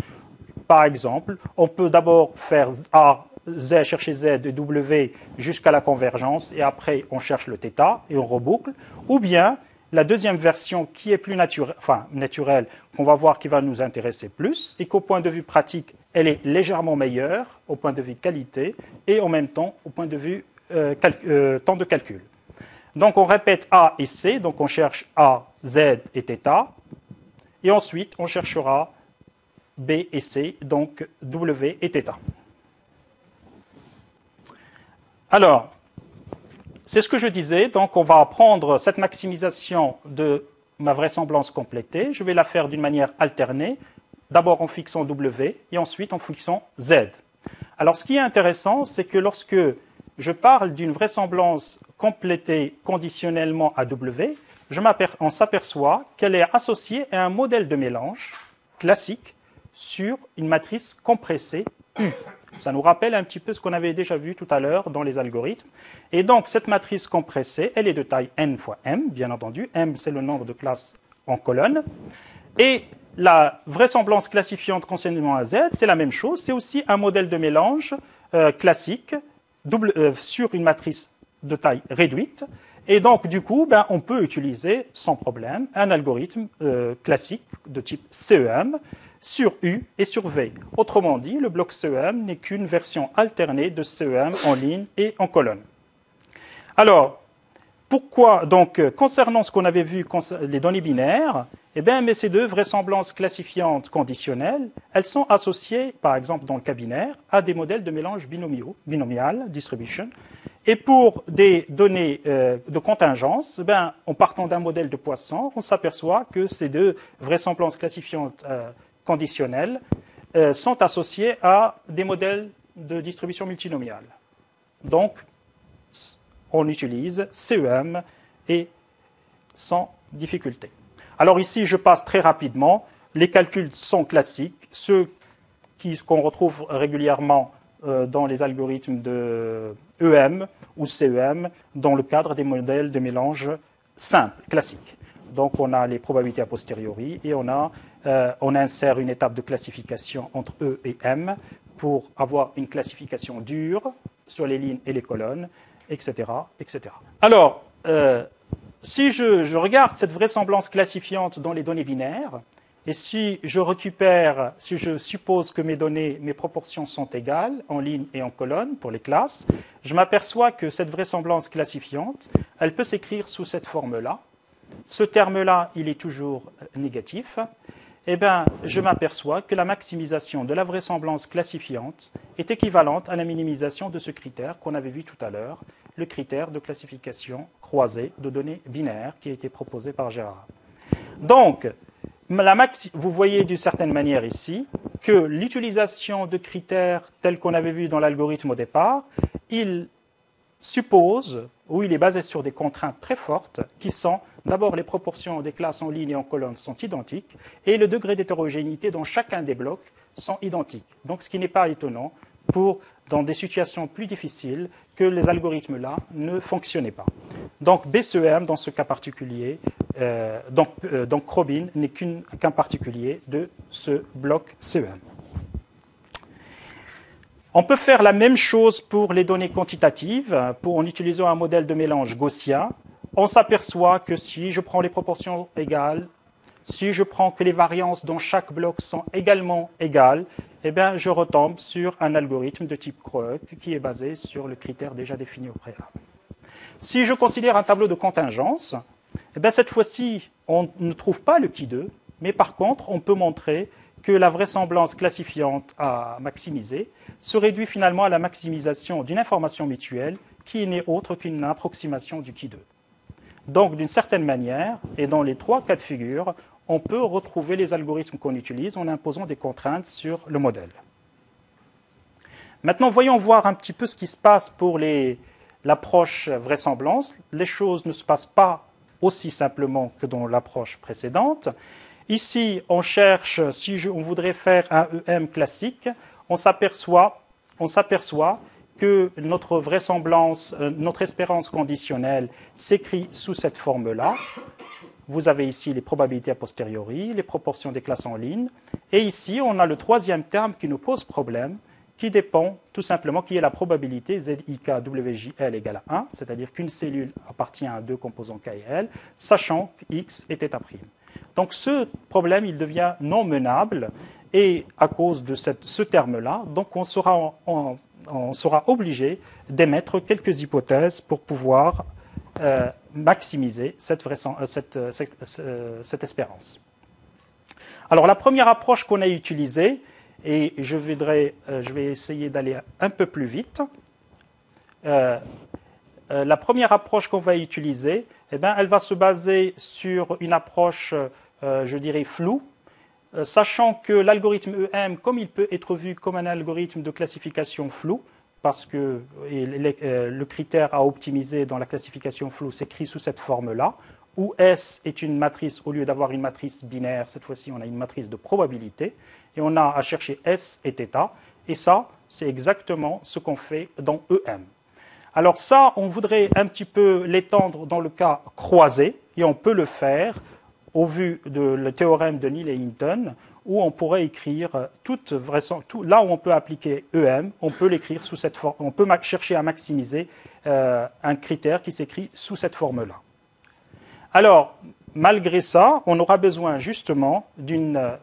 Par exemple, on peut d'abord faire A, Z, chercher Z et W jusqu'à la convergence et après on cherche le θ et on reboucle. Ou bien la deuxième version qui est plus naturelle, enfin, naturelle, qu'on va voir qui va nous intéresser plus et qu'au point de vue pratique, elle est légèrement meilleure au point de vue qualité et en même temps au point de vue euh, euh, temps de calcul. Donc on répète A et C, donc on cherche A, Z et θ, et ensuite on cherchera B et C, donc W et θ. Alors, c'est ce que je disais, donc on va prendre cette maximisation de ma vraisemblance complétée, je vais la faire d'une manière alternée, d'abord en fixant W et ensuite en fixant Z. Alors ce qui est intéressant, c'est que lorsque je parle d'une vraisemblance complétée conditionnellement à W, on s'aperçoit qu'elle est associée à un modèle de mélange classique sur une matrice compressée U. Ça nous rappelle un petit peu ce qu'on avait déjà vu tout à l'heure dans les algorithmes. Et donc, cette matrice compressée, elle est de taille n fois m, bien entendu. m, c'est le nombre de classes en colonne. Et la vraisemblance classifiante concernant à Z, c'est la même chose. C'est aussi un modèle de mélange euh, classique euh, sur une matrice de taille réduite. Et donc, du coup, ben, on peut utiliser sans problème un algorithme euh, classique de type CEM sur U et sur V. Autrement dit, le bloc CEM n'est qu'une version alternée de CEM en ligne et en colonne. Alors, pourquoi donc concernant ce qu'on avait vu les données binaires, eh bien, mais ces deux vraisemblances classifiantes conditionnelles, elles sont associées, par exemple dans le cas binaire, à des modèles de mélange binomial distribution. Et pour des données euh, de contingence, eh en partant d'un modèle de Poisson, on s'aperçoit que ces deux vraisemblances classifiantes euh, conditionnelles euh, sont associées à des modèles de distribution multinomiale. Donc, on utilise CEM et sans difficulté. Alors ici, je passe très rapidement. Les calculs sont classiques, ceux qu'on retrouve régulièrement euh, dans les algorithmes de EM ou CEM dans le cadre des modèles de mélange simples, classiques. Donc on a les probabilités a posteriori et euh, on insère une étape de classification entre E et M pour avoir une classification dure sur les lignes et les colonnes, etc. etc. Alors, euh, si je, regarde cette vraisemblance classifiante dans les données binaires, et si je récupère, si je suppose que mes données, mes proportions sont égales en ligne et en colonne pour les classes, je m'aperçois que cette vraisemblance classifiante, elle peut s'écrire sous cette forme-là. Ce terme-là, il est toujours négatif. Eh bien, je m'aperçois que la maximisation de la vraisemblance classifiante est équivalente à la minimisation de ce critère qu'on avait vu tout à l'heure, le critère de classification croisée de données binaires qui a été proposé par Gérard. Donc, vous voyez d'une certaine manière ici que l'utilisation de critères tels qu'on avait vu dans l'algorithme au départ, il suppose, ou il est basé sur des contraintes très fortes, qui sont d'abord les proportions des classes en ligne et en colonne sont identiques, et le degré d'hétérogénéité dans chacun des blocs sont identiques. Donc ce qui n'est pas étonnant pour dans des situations plus difficiles que les algorithmes-là ne fonctionnaient pas. Donc BCEM, dans ce cas particulier, euh, donc, euh, donc n'est qu'un particulier de ce bloc CEM. On peut faire la même chose pour les données quantitatives, en utilisant un modèle de mélange gaussien. On s'aperçoit que si je prends les proportions égales, si je prends que les variances dans chaque bloc sont également égales, eh bien, je retombe sur un algorithme de type Kroek qui est basé sur le critère déjà défini au préalable. Si je considère un tableau de contingence, eh bien, cette fois-ci, on ne trouve pas le qui 2, mais par contre, on peut montrer que la vraisemblance classifiante à maximiser se réduit finalement à la maximisation d'une information mutuelle qui n'est autre qu'une approximation du qui 2. Donc, d'une certaine manière, et dans les trois cas de figure, on peut retrouver les algorithmes qu'on utilise en imposant des contraintes sur le modèle. Maintenant, voyons voir un petit peu ce qui se passe pour l'approche vraisemblance. Les choses ne se passent pas aussi simplement que dans l'approche précédente. Ici, on cherche, si on voudrait faire un EM classique, on s'aperçoit, que notre vraisemblance, euh, notre espérance conditionnelle s'écrit sous cette forme-là. Vous avez ici les probabilités a posteriori, les proportions des classes en ligne. Et ici, on a le troisième terme qui nous pose problème, qui dépend tout simplement, qui est la probabilité ZIK WJL égale à 1, c'est-à-dire qu'une cellule appartient à deux composants K et L, sachant que X est θ'. Donc ce problème, il devient non menable, et à cause de ce terme-là, donc on sera obligé d'émettre quelques hypothèses pour pouvoir euh, maximiser cette, euh, euh, espérance. Alors la première approche qu'on a utilisée, et je, je vais essayer d'aller un peu plus vite, la première approche qu'on va utiliser, eh bien, elle va se baser sur une approche, je dirais, floue, sachant que l'algorithme EM, comme il peut être vu comme un algorithme de classification floue, parce que euh, le critère à optimiser dans la classification floue s'écrit sous cette forme-là, où S est une matrice, au lieu d'avoir une matrice binaire, cette fois-ci on a une matrice de probabilité, et on a à chercher S et θ, et ça, c'est exactement ce qu'on fait dans EM. Alors ça, on voudrait un petit peu l'étendre dans le cas croisé, et on peut le faire au vu le théorème de Neil et Hinton, où on pourrait écrire toute tout, là où on peut appliquer EM, on peut l'écrire sous cette forme, on peut chercher à maximiser euh, un critère qui s'écrit sous cette forme-là. Alors, malgré ça, on aura besoin justement d'une euh,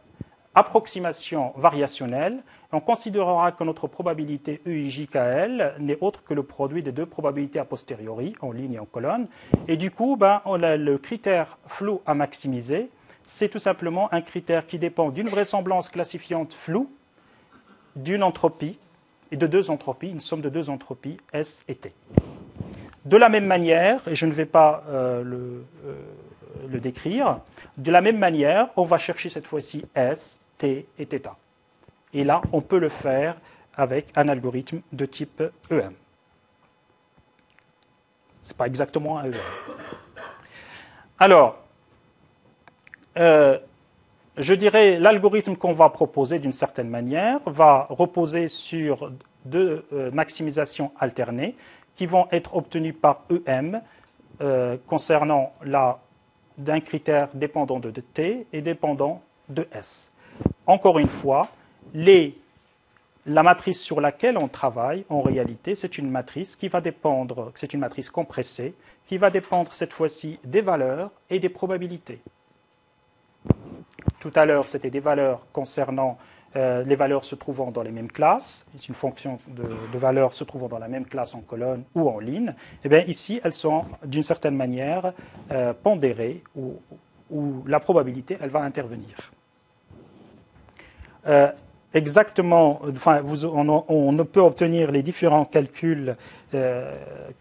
approximation variationnelle. On considérera que notre probabilité EIJKL n'est autre que le produit des deux probabilités a posteriori, en ligne et en colonne. Et du coup, ben, on a le critère flou à maximiser c'est tout simplement un critère qui dépend d'une vraisemblance classifiante floue, d'une entropie et de deux entropies, une somme de deux entropies, S et T. De la même manière, et je ne vais pas euh, euh, le, décrire, de la même manière, on va chercher cette fois-ci S, T et θ. Et là, on peut le faire avec un algorithme de type EM. Ce n'est pas exactement un EM. Alors, euh, je dirais, l'algorithme qu'on va proposer d'une certaine manière va reposer sur deux euh, maximisations alternées qui vont être obtenues par EM euh, concernant d'un critère dépendant de T et dépendant de S. Encore une fois, la matrice sur laquelle on travaille, en réalité, c'est une matrice qui va dépendre, c'est une matrice compressée, qui va dépendre cette fois-ci des valeurs et des probabilités. Tout à l'heure, c'était des valeurs concernant euh, les valeurs se trouvant dans les mêmes classes. C'est une fonction de, valeurs se trouvant dans la même classe en colonne ou en ligne. Eh bien, ici, elles sont d'une certaine manière euh, pondérées ou, la probabilité, va intervenir. Euh, exactement, enfin, on, ne peut obtenir les différents calculs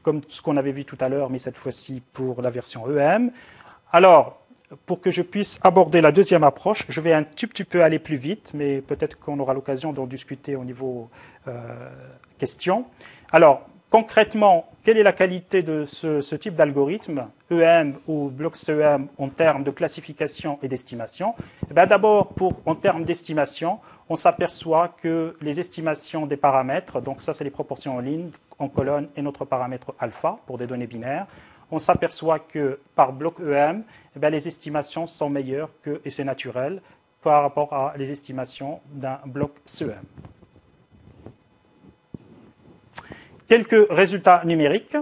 comme ce qu'on avait vu tout à l'heure, mais cette fois-ci pour la version EM. Alors, pour que je puisse aborder la deuxième approche, je vais un tout petit peu aller plus vite, mais peut-être qu'on aura l'occasion d'en discuter au niveau euh, question. Alors, concrètement, quelle est la qualité de ce, type d'algorithme, EM ou BlockSEM, en termes de classification et d'estimation? Eh D'abord, en termes d'estimation, on s'aperçoit que les estimations des paramètres, donc ça c'est les proportions en ligne, en colonne, et notre paramètre alpha pour des données binaires, on s'aperçoit que par bloc EM, eh les estimations sont meilleures que, et c'est naturel, par rapport à les estimations d'un bloc CEM. Quelques résultats numériques.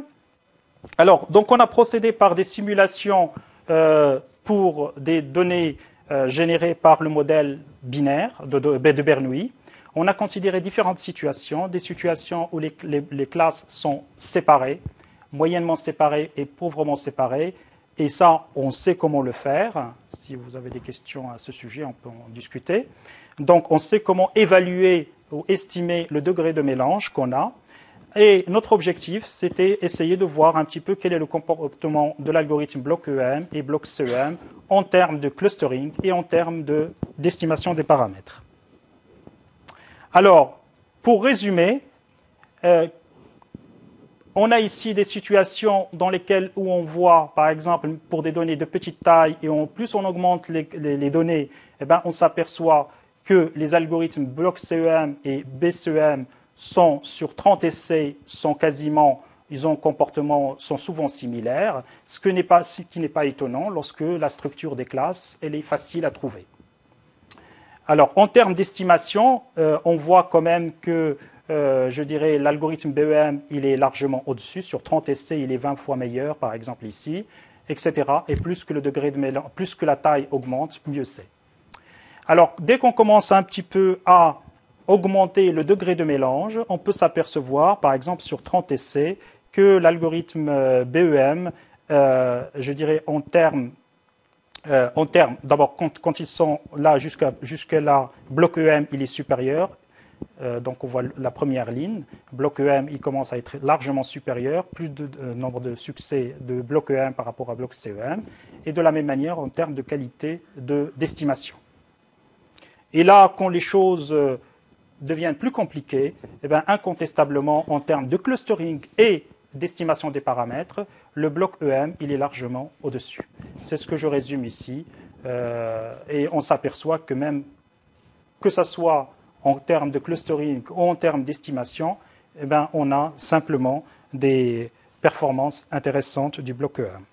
Alors, donc on a procédé par des simulations euh, pour des données euh, générées par le modèle binaire de, Bernoulli. On a considéré différentes situations, des situations où les classes sont séparées, moyennement séparés et pauvrement séparés. Et ça, on sait comment le faire. Si vous avez des questions à ce sujet, on peut en discuter. Donc, on sait comment évaluer ou estimer le degré de mélange qu'on a. Et notre objectif, c'était essayer de voir un petit peu quel est le comportement de l'algorithme bloc EM et bloc CEM en termes de clustering et en termes d'estimation des paramètres. Alors, pour résumer, euh, on a ici des situations dans lesquelles on voit, par exemple, pour des données de petite taille, et en plus on augmente les, données, eh ben, on s'aperçoit que les algorithmes bloc CEM et BCEM sont sur 30 essais, sont quasiment, ils ont un comportement, sont souvent similaires, ce, qui n'est pas étonnant lorsque la structure des classes elle est facile à trouver. Alors, en termes d'estimation, euh, on voit quand même que euh, je dirais, l'algorithme BEM, il est largement au-dessus. Sur 30 essais, il est 20 fois meilleur, par exemple ici, etc. Et plus que le degré de mélange, plus que la taille augmente, mieux c'est. Alors, dès qu'on commence un petit peu à augmenter le degré de mélange, on peut s'apercevoir, par exemple, sur 30 essais, que l'algorithme euh, BEM, euh, je dirais en termes en termes, d'abord, quand, ils sont là jusqu'à jusque là, bloc EM, il est supérieur, euh, donc on voit la première ligne. Bloc EM, il commence à être largement supérieur, plus de euh, nombre de succès de bloc EM par rapport à bloc CEM, et de la même manière en termes de qualité d'estimation. et là, quand les choses euh, deviennent plus compliquées, eh bien, incontestablement, en termes de clustering et d'estimation des paramètres, le bloc EM, il est largement au-dessus. C'est ce que je résume ici. et on s'aperçoit que même que ce soit en termes de clustering ou en termes d'estimation, eh ben, on a simplement des performances intéressantes du bloc EM.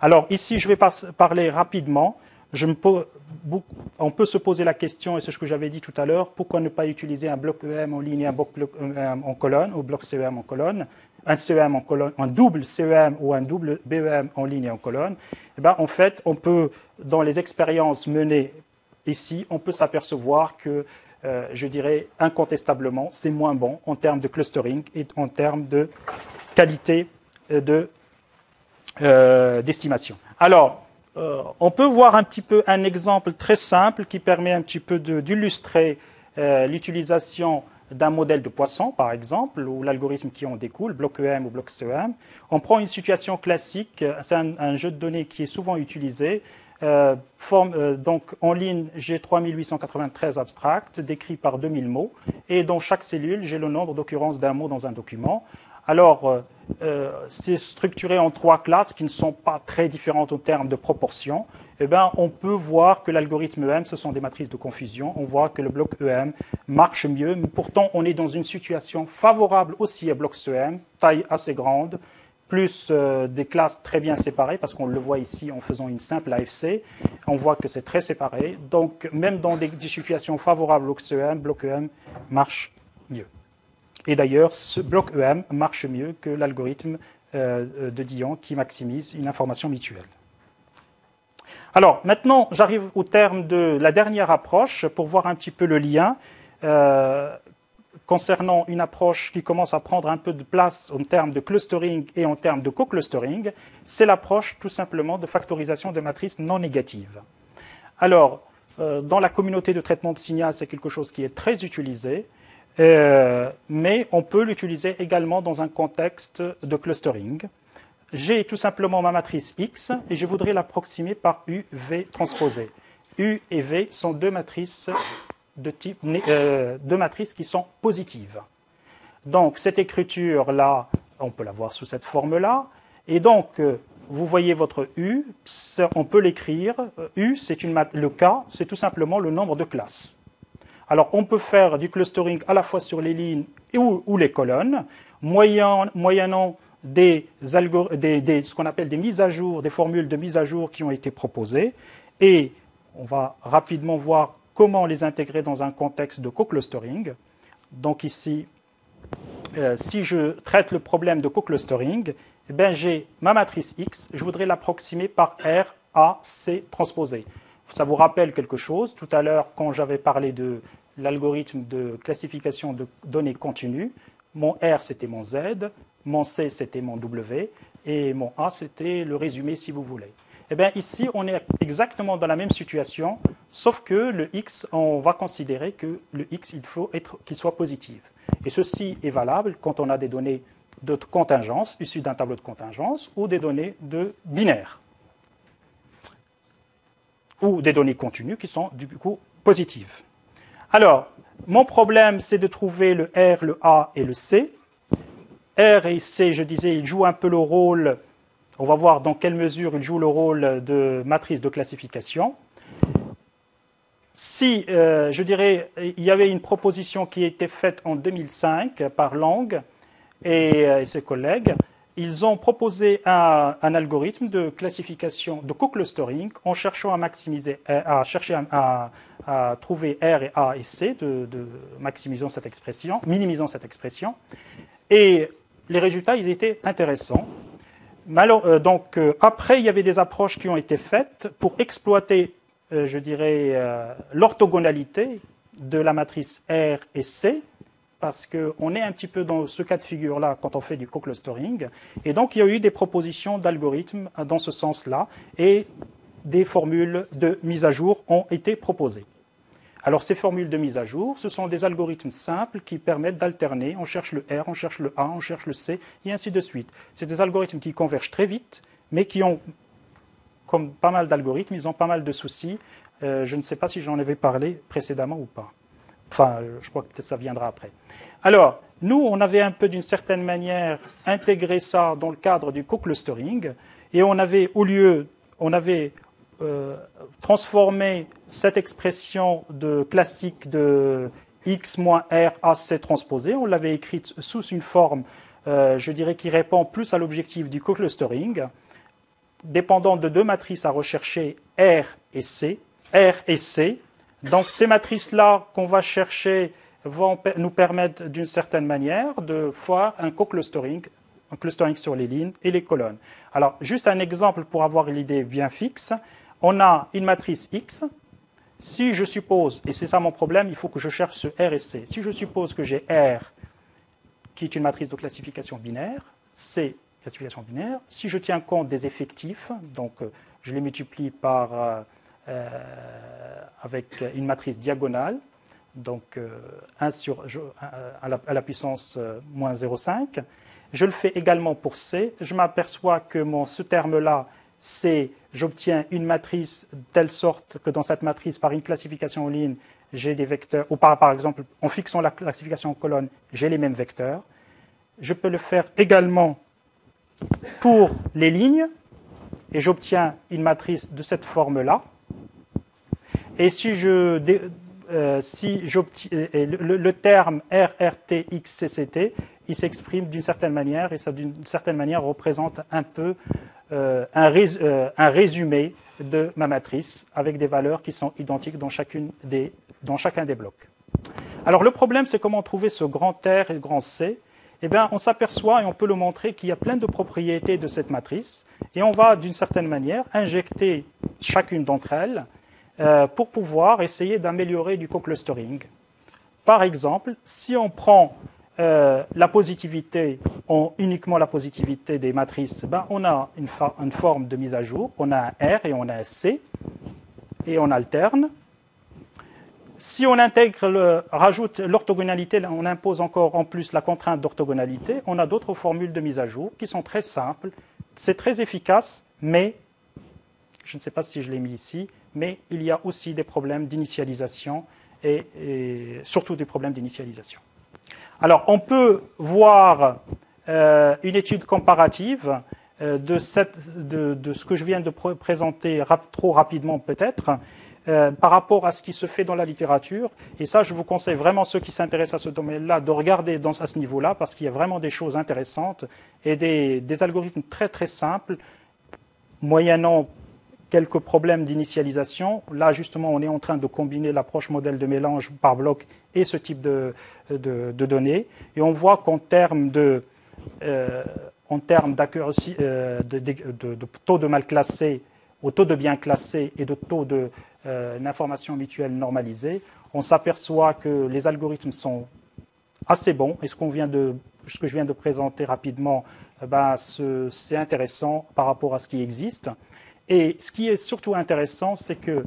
Alors ici, je vais parler rapidement. on peut se poser la question, et c'est ce que j'avais dit tout à l'heure, pourquoi ne pas utiliser un bloc EM en ligne et un bloc EM en colonne, ou bloc CEM en colonne, un CEM en colonne, un double CEM ou un double BEM en ligne et en colonne? Eh bien, En fait, on peut, dans les expériences menées ici, on peut s'apercevoir que, euh, je dirais incontestablement, c'est moins bon en termes de clustering et en termes de qualité euh, de euh, d'estimation. Alors, euh, on peut voir un petit peu un exemple très simple qui permet un petit peu d'illustrer l'utilisation d'un modèle de poisson, par exemple, ou l'algorithme qui en découle, bloc EM ou bloc CEM. On prend une situation classique, c'est un, jeu de données qui est souvent utilisé. Forme, donc en ligne, j'ai 3893 abstracts décrits par 2000 mots, et dans chaque cellule, j'ai le nombre d'occurrences d'un mot dans un document. Alors, euh, euh, c'est structuré en trois classes qui ne sont pas très différentes en termes de proportion. Eh bien, on peut voir que l'algorithme EM, ce sont des matrices de confusion. On voit que le bloc EM marche mieux, mais pourtant, on est dans une situation favorable aussi à bloc EM, taille assez grande, plus euh, des classes très bien séparées, parce qu'on le voit ici en faisant une simple AFC. On voit que c'est très séparé. Donc, même dans des, situations favorables au EM, bloc EM marche mieux. Et d'ailleurs, ce bloc EM marche mieux que l'algorithme euh, de Dion qui maximise une information mutuelle. Alors, maintenant, j'arrive au terme de la dernière approche pour voir un petit peu le lien euh, concernant une approche qui commence à prendre un peu de place en termes de clustering et en termes de co-clustering. C'est l'approche tout simplement de factorisation de matrices non négatives. Alors, euh, dans la communauté de traitement de signal, c'est quelque chose qui est très utilisé. Euh, mais on peut l'utiliser également dans un contexte de clustering. J'ai tout simplement ma matrice X et je voudrais l'approximer par U, V transposé. U et V sont deux matrices, de type, euh, matrices qui sont positives. Donc cette écriture-là, on peut la voir sous cette forme-là. Et donc, euh, vous voyez votre U, on peut l'écrire. U, c'est le K, c'est tout simplement le nombre de classes. Alors, on peut faire du clustering à la fois sur les lignes ou, les colonnes, moyennant des, ce qu'on appelle des mises à jour, des formules de mise à jour qui ont été proposées. Et on va rapidement voir comment les intégrer dans un contexte de co-clustering. Donc ici, euh, si je traite le problème de co-clustering, eh ben, j'ai ma matrice X, je voudrais l'approximer par R, A, C transposé. Ça vous rappelle quelque chose Tout à l'heure, quand j'avais parlé de l'algorithme de classification de données continues. Mon R, c'était mon Z, mon C, c'était mon W, et mon A, c'était le résumé, si vous voulez. Eh bien, ici, on est exactement dans la même situation, sauf que le X, on va considérer que le X, il faut qu'il soit positif. Et ceci est valable quand on a des données de contingence, issues d'un tableau de contingence, ou des données de binaire, ou des données continues qui sont du coup positives. Alors, mon problème, c'est de trouver le R, le A et le C. R et C, je disais, ils jouent un peu le rôle, on va voir dans quelle mesure ils jouent le rôle de matrice de classification. Si, euh, je dirais, il y avait une proposition qui a été faite en 2005 par Lang et, euh, ses collègues, ils ont proposé un, algorithme de classification, de co-clustering, en cherchant à maximiser, à, à trouver R et A et C, de, maximisant cette expression, minimisant cette expression. Et les résultats, ils étaient intéressants. Euh, donc, euh, après, il y avait des approches qui ont été faites pour exploiter, euh, je dirais, l'orthogonalité de la matrice R et C, parce qu'on est un petit peu dans ce cas de figure-là quand on fait du co-clustering. Et donc, il y a eu des propositions d'algorithmes dans ce sens-là, et des formules de mise à jour ont été proposées. Alors ces formules de mise à jour, ce sont des algorithmes simples qui permettent d'alterner. On cherche le R, on cherche le A, on cherche le C, et ainsi de suite. C'est des algorithmes qui convergent très vite, mais qui ont, comme pas mal d'algorithmes, ils ont pas mal de soucis. Euh, je ne sais pas si j'en avais parlé précédemment ou pas. Enfin, euh, je crois que ça viendra après. Alors, nous, on avait un peu d'une certaine manière intégré ça dans le cadre du co-clustering, et on avait, au lieu, on avait euh, transformer cette expression de classique de x moins r à c transposé. On l'avait écrite sous une forme, euh, je dirais, qui répond plus à l'objectif du co-clustering. dépendant de deux matrices à rechercher, R et C. R et C. Donc ces matrices-là qu'on va chercher vont nous permettre d'une certaine manière de faire un co-clustering, un clustering sur les lignes et les colonnes. Alors juste un exemple pour avoir l'idée bien fixe. On a une matrice X. Si je suppose, et c'est ça mon problème, il faut que je cherche ce R et C. Si je suppose que j'ai R qui est une matrice de classification binaire, C classification binaire. Si je tiens compte des effectifs, donc euh, je les multiplie par, euh, euh, avec une matrice diagonale, donc 1 sur, à, la, puissance moins 0,5. Je le fais également pour C. Je m'aperçois que mon, ce terme-là, C, j'obtiens une matrice de telle sorte que dans cette matrice, par une classification en ligne, j'ai des vecteurs, ou par, par exemple, en fixant la classification en colonne, j'ai les mêmes vecteurs. Je peux le faire également pour les lignes, et j'obtiens une matrice de cette forme-là. Et si je, euh, si le, le, terme RRTXCCT, il s'exprime d'une certaine manière, et ça d'une certaine manière représente un peu euh, un, euh, un, résumé de ma matrice avec des valeurs qui sont identiques dans, chacune des, dans chacun des blocs. Alors le problème, c'est comment trouver ce grand R et grand C eh bien, on s'aperçoit, et on peut le montrer, qu'il y a plein de propriétés de cette matrice, et on va, d'une certaine manière, injecter chacune d'entre elles euh, pour pouvoir essayer d'améliorer du co-clustering. Par exemple, si on prend euh, la positivité, uniquement la positivité des matrices, ben, on a une, forme de mise à jour, on a un R et on a un C, et on alterne. Si on rajoute l'orthogonalité, on impose encore en plus la contrainte d'orthogonalité, on a d'autres formules de mise à jour qui sont très simples. C'est très efficace, mais, je ne sais pas si je l'ai mis ici, mais il y a aussi des problèmes d'initialisation et, surtout des problèmes d'initialisation. Alors, on peut voir euh, une étude comparative euh, de, ce que je viens de présenter trop rapidement peut-être, euh, par rapport à ce qui se fait dans la littérature. Et ça, je vous conseille vraiment, ceux qui s'intéressent à ce domaine-là, de regarder à ce niveau-là, parce qu'il y a vraiment des choses intéressantes et des, algorithmes très très simples, moyennant quelques problèmes d'initialisation. Là, justement, on est en train de combiner l'approche modèle de mélange par bloc et ce type de, données. Et on voit qu'en termes de, euh, en termes euh, de, taux de mal classé, au taux de bien classé et de taux de euh, une information mutuelle normalisée, on s'aperçoit que les algorithmes sont assez bons. Et ce que je viens de présenter rapidement, euh, ben, c'est intéressant par rapport à ce qui existe. Et ce qui est surtout intéressant, c'est que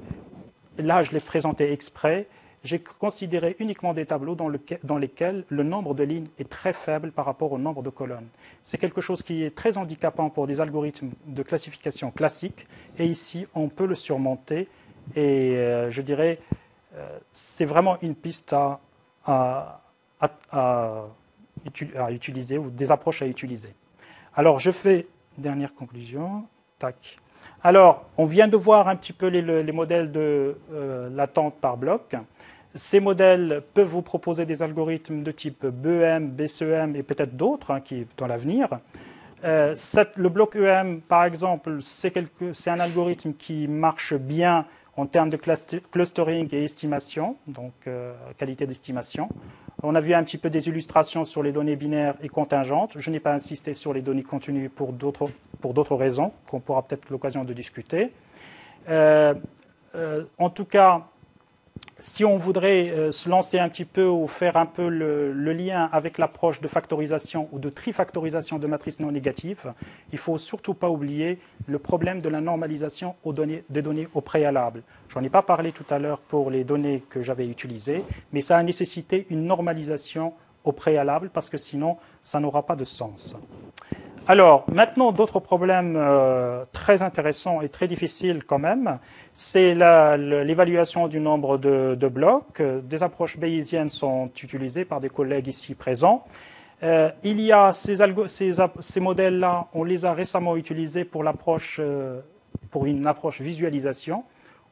là, je l'ai présenté exprès, j'ai considéré uniquement des tableaux dans, lesquels le nombre de lignes est très faible par rapport au nombre de colonnes. C'est quelque chose qui est très handicapant pour des algorithmes de classification classiques, et ici, on peut le surmonter et euh, je dirais, euh, c'est vraiment une piste à, utiliser ou des approches à utiliser. Alors, je fais dernière conclusion. Tac. Alors, on vient de voir un petit peu les, modèles de euh, l'attente par bloc. Ces modèles peuvent vous proposer des algorithmes de type BEM, BCEM et peut-être d'autres hein, qui dans l'avenir. le bloc EM, par exemple, c'est un algorithme qui marche bien en termes de clustering et estimation, donc euh, qualité d'estimation. On a vu un petit peu des illustrations sur les données binaires et contingentes. Je n'ai pas insisté sur les données continues pour d'autres raisons qu'on pourra peut-être l'occasion de discuter. Euh, euh, en tout cas, si on voudrait euh, se lancer un petit peu ou faire un peu le, lien avec l'approche de factorisation ou de trifactorisation de matrices non négatives, il ne faut surtout pas oublier le problème de la normalisation des données au préalable. Je n'en ai pas parlé tout à l'heure pour les données que j'avais utilisées, mais ça a nécessité une normalisation au préalable parce que sinon, ça n'aura pas de sens. Alors, maintenant, d'autres problèmes euh, très intéressants et très difficiles quand même, c'est l'évaluation du nombre de, blocs. Des approches bayésiennes sont utilisées par des collègues ici présents. Euh, il y a ces, modèles-là, on les a récemment utilisés pour, euh, pour une approche visualisation,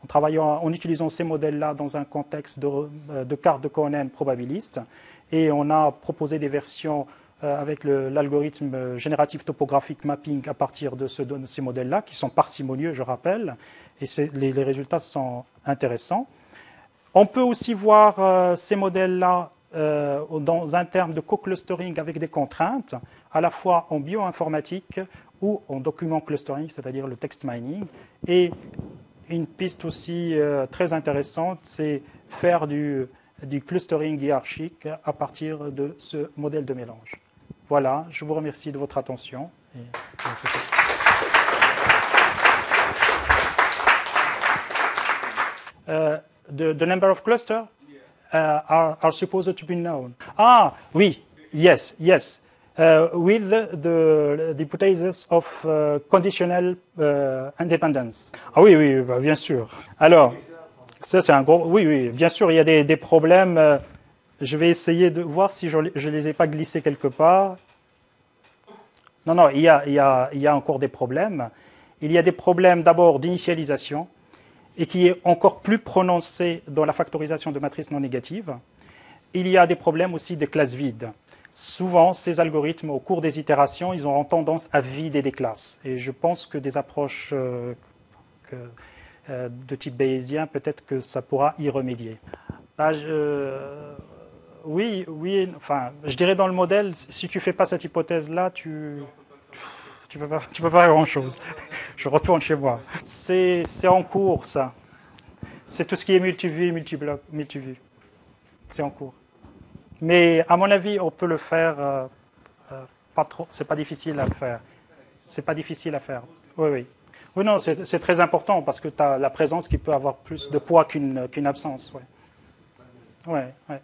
en, travaillant, en utilisant ces modèles-là dans un contexte de, de carte de Cohen probabiliste. Et on a proposé des versions avec l'algorithme génératif topographique mapping à partir de, ces modèles-là, qui sont parcimonieux, je rappelle, et les, résultats sont intéressants. On peut aussi voir ces modèles-là dans un terme de co-clustering avec des contraintes, à la fois en bioinformatique ou en document clustering, c'est-à-dire le text mining. Et une piste aussi euh, très intéressante, c'est faire du, du, clustering hiérarchique à partir de ce modèle de mélange. Voilà, je vous remercie de votre attention. Et, the, the, number of clusters uh, are, are supposed to be known. Ah, oui, yes, yes. Uh, with the, the, the hypothesis of uh, conditional uh, independence. Ah oui, oui, bah, bien sûr. Alors, ça c'est un gros. Oui, oui, bien sûr, il y a des, des problèmes. Euh, je vais essayer de voir si je ne les ai pas glissés quelque part. Non, non, il y a, il y a, il y a encore des problèmes. Il y a des problèmes d'abord d'initialisation et qui est encore plus prononcé dans la factorisation de matrices non négatives. Il y a des problèmes aussi de classes vides souvent, ces algorithmes, au cours des itérations, ils auront tendance à vider des classes. Et je pense que des approches euh, euh, de type bayésien, peut-être que ça pourra y remédier. Bah, oui, oui, enfin, je dirais dans le modèle, si tu fais pas cette hypothèse-là, tu tu peux peux pas faire grand-chose. Je retourne chez moi. C'est en cours, ça. C'est tout ce qui est multivue, multibloc, multivue. C'est en cours. Mais à mon avis, on peut le faire euh, euh, pas trop. C'est pas difficile à faire. C'est pas difficile à faire. Oui, oui. Oui, non, c'est très important parce que tu as la présence qui peut avoir plus de poids qu'une absence. Ouais. Ouais, ouais.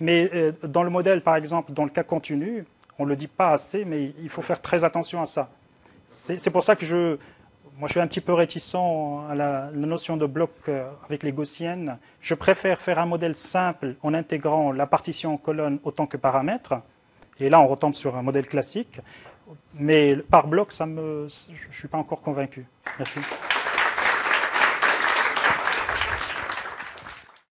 Mais euh, dans le modèle, par exemple, dans le cas continu, on ne le dit pas assez, mais il faut faire très attention à ça. C'est pour ça que je, moi, je suis un petit peu réticent à la, notion de bloc euh, avec les gaussiennes. Je préfère faire un modèle simple en intégrant la partition en colonne autant que paramètres. Et là, on retombe sur un modèle classique. Mais par bloc, ça me, je ne suis pas encore convaincu. Merci.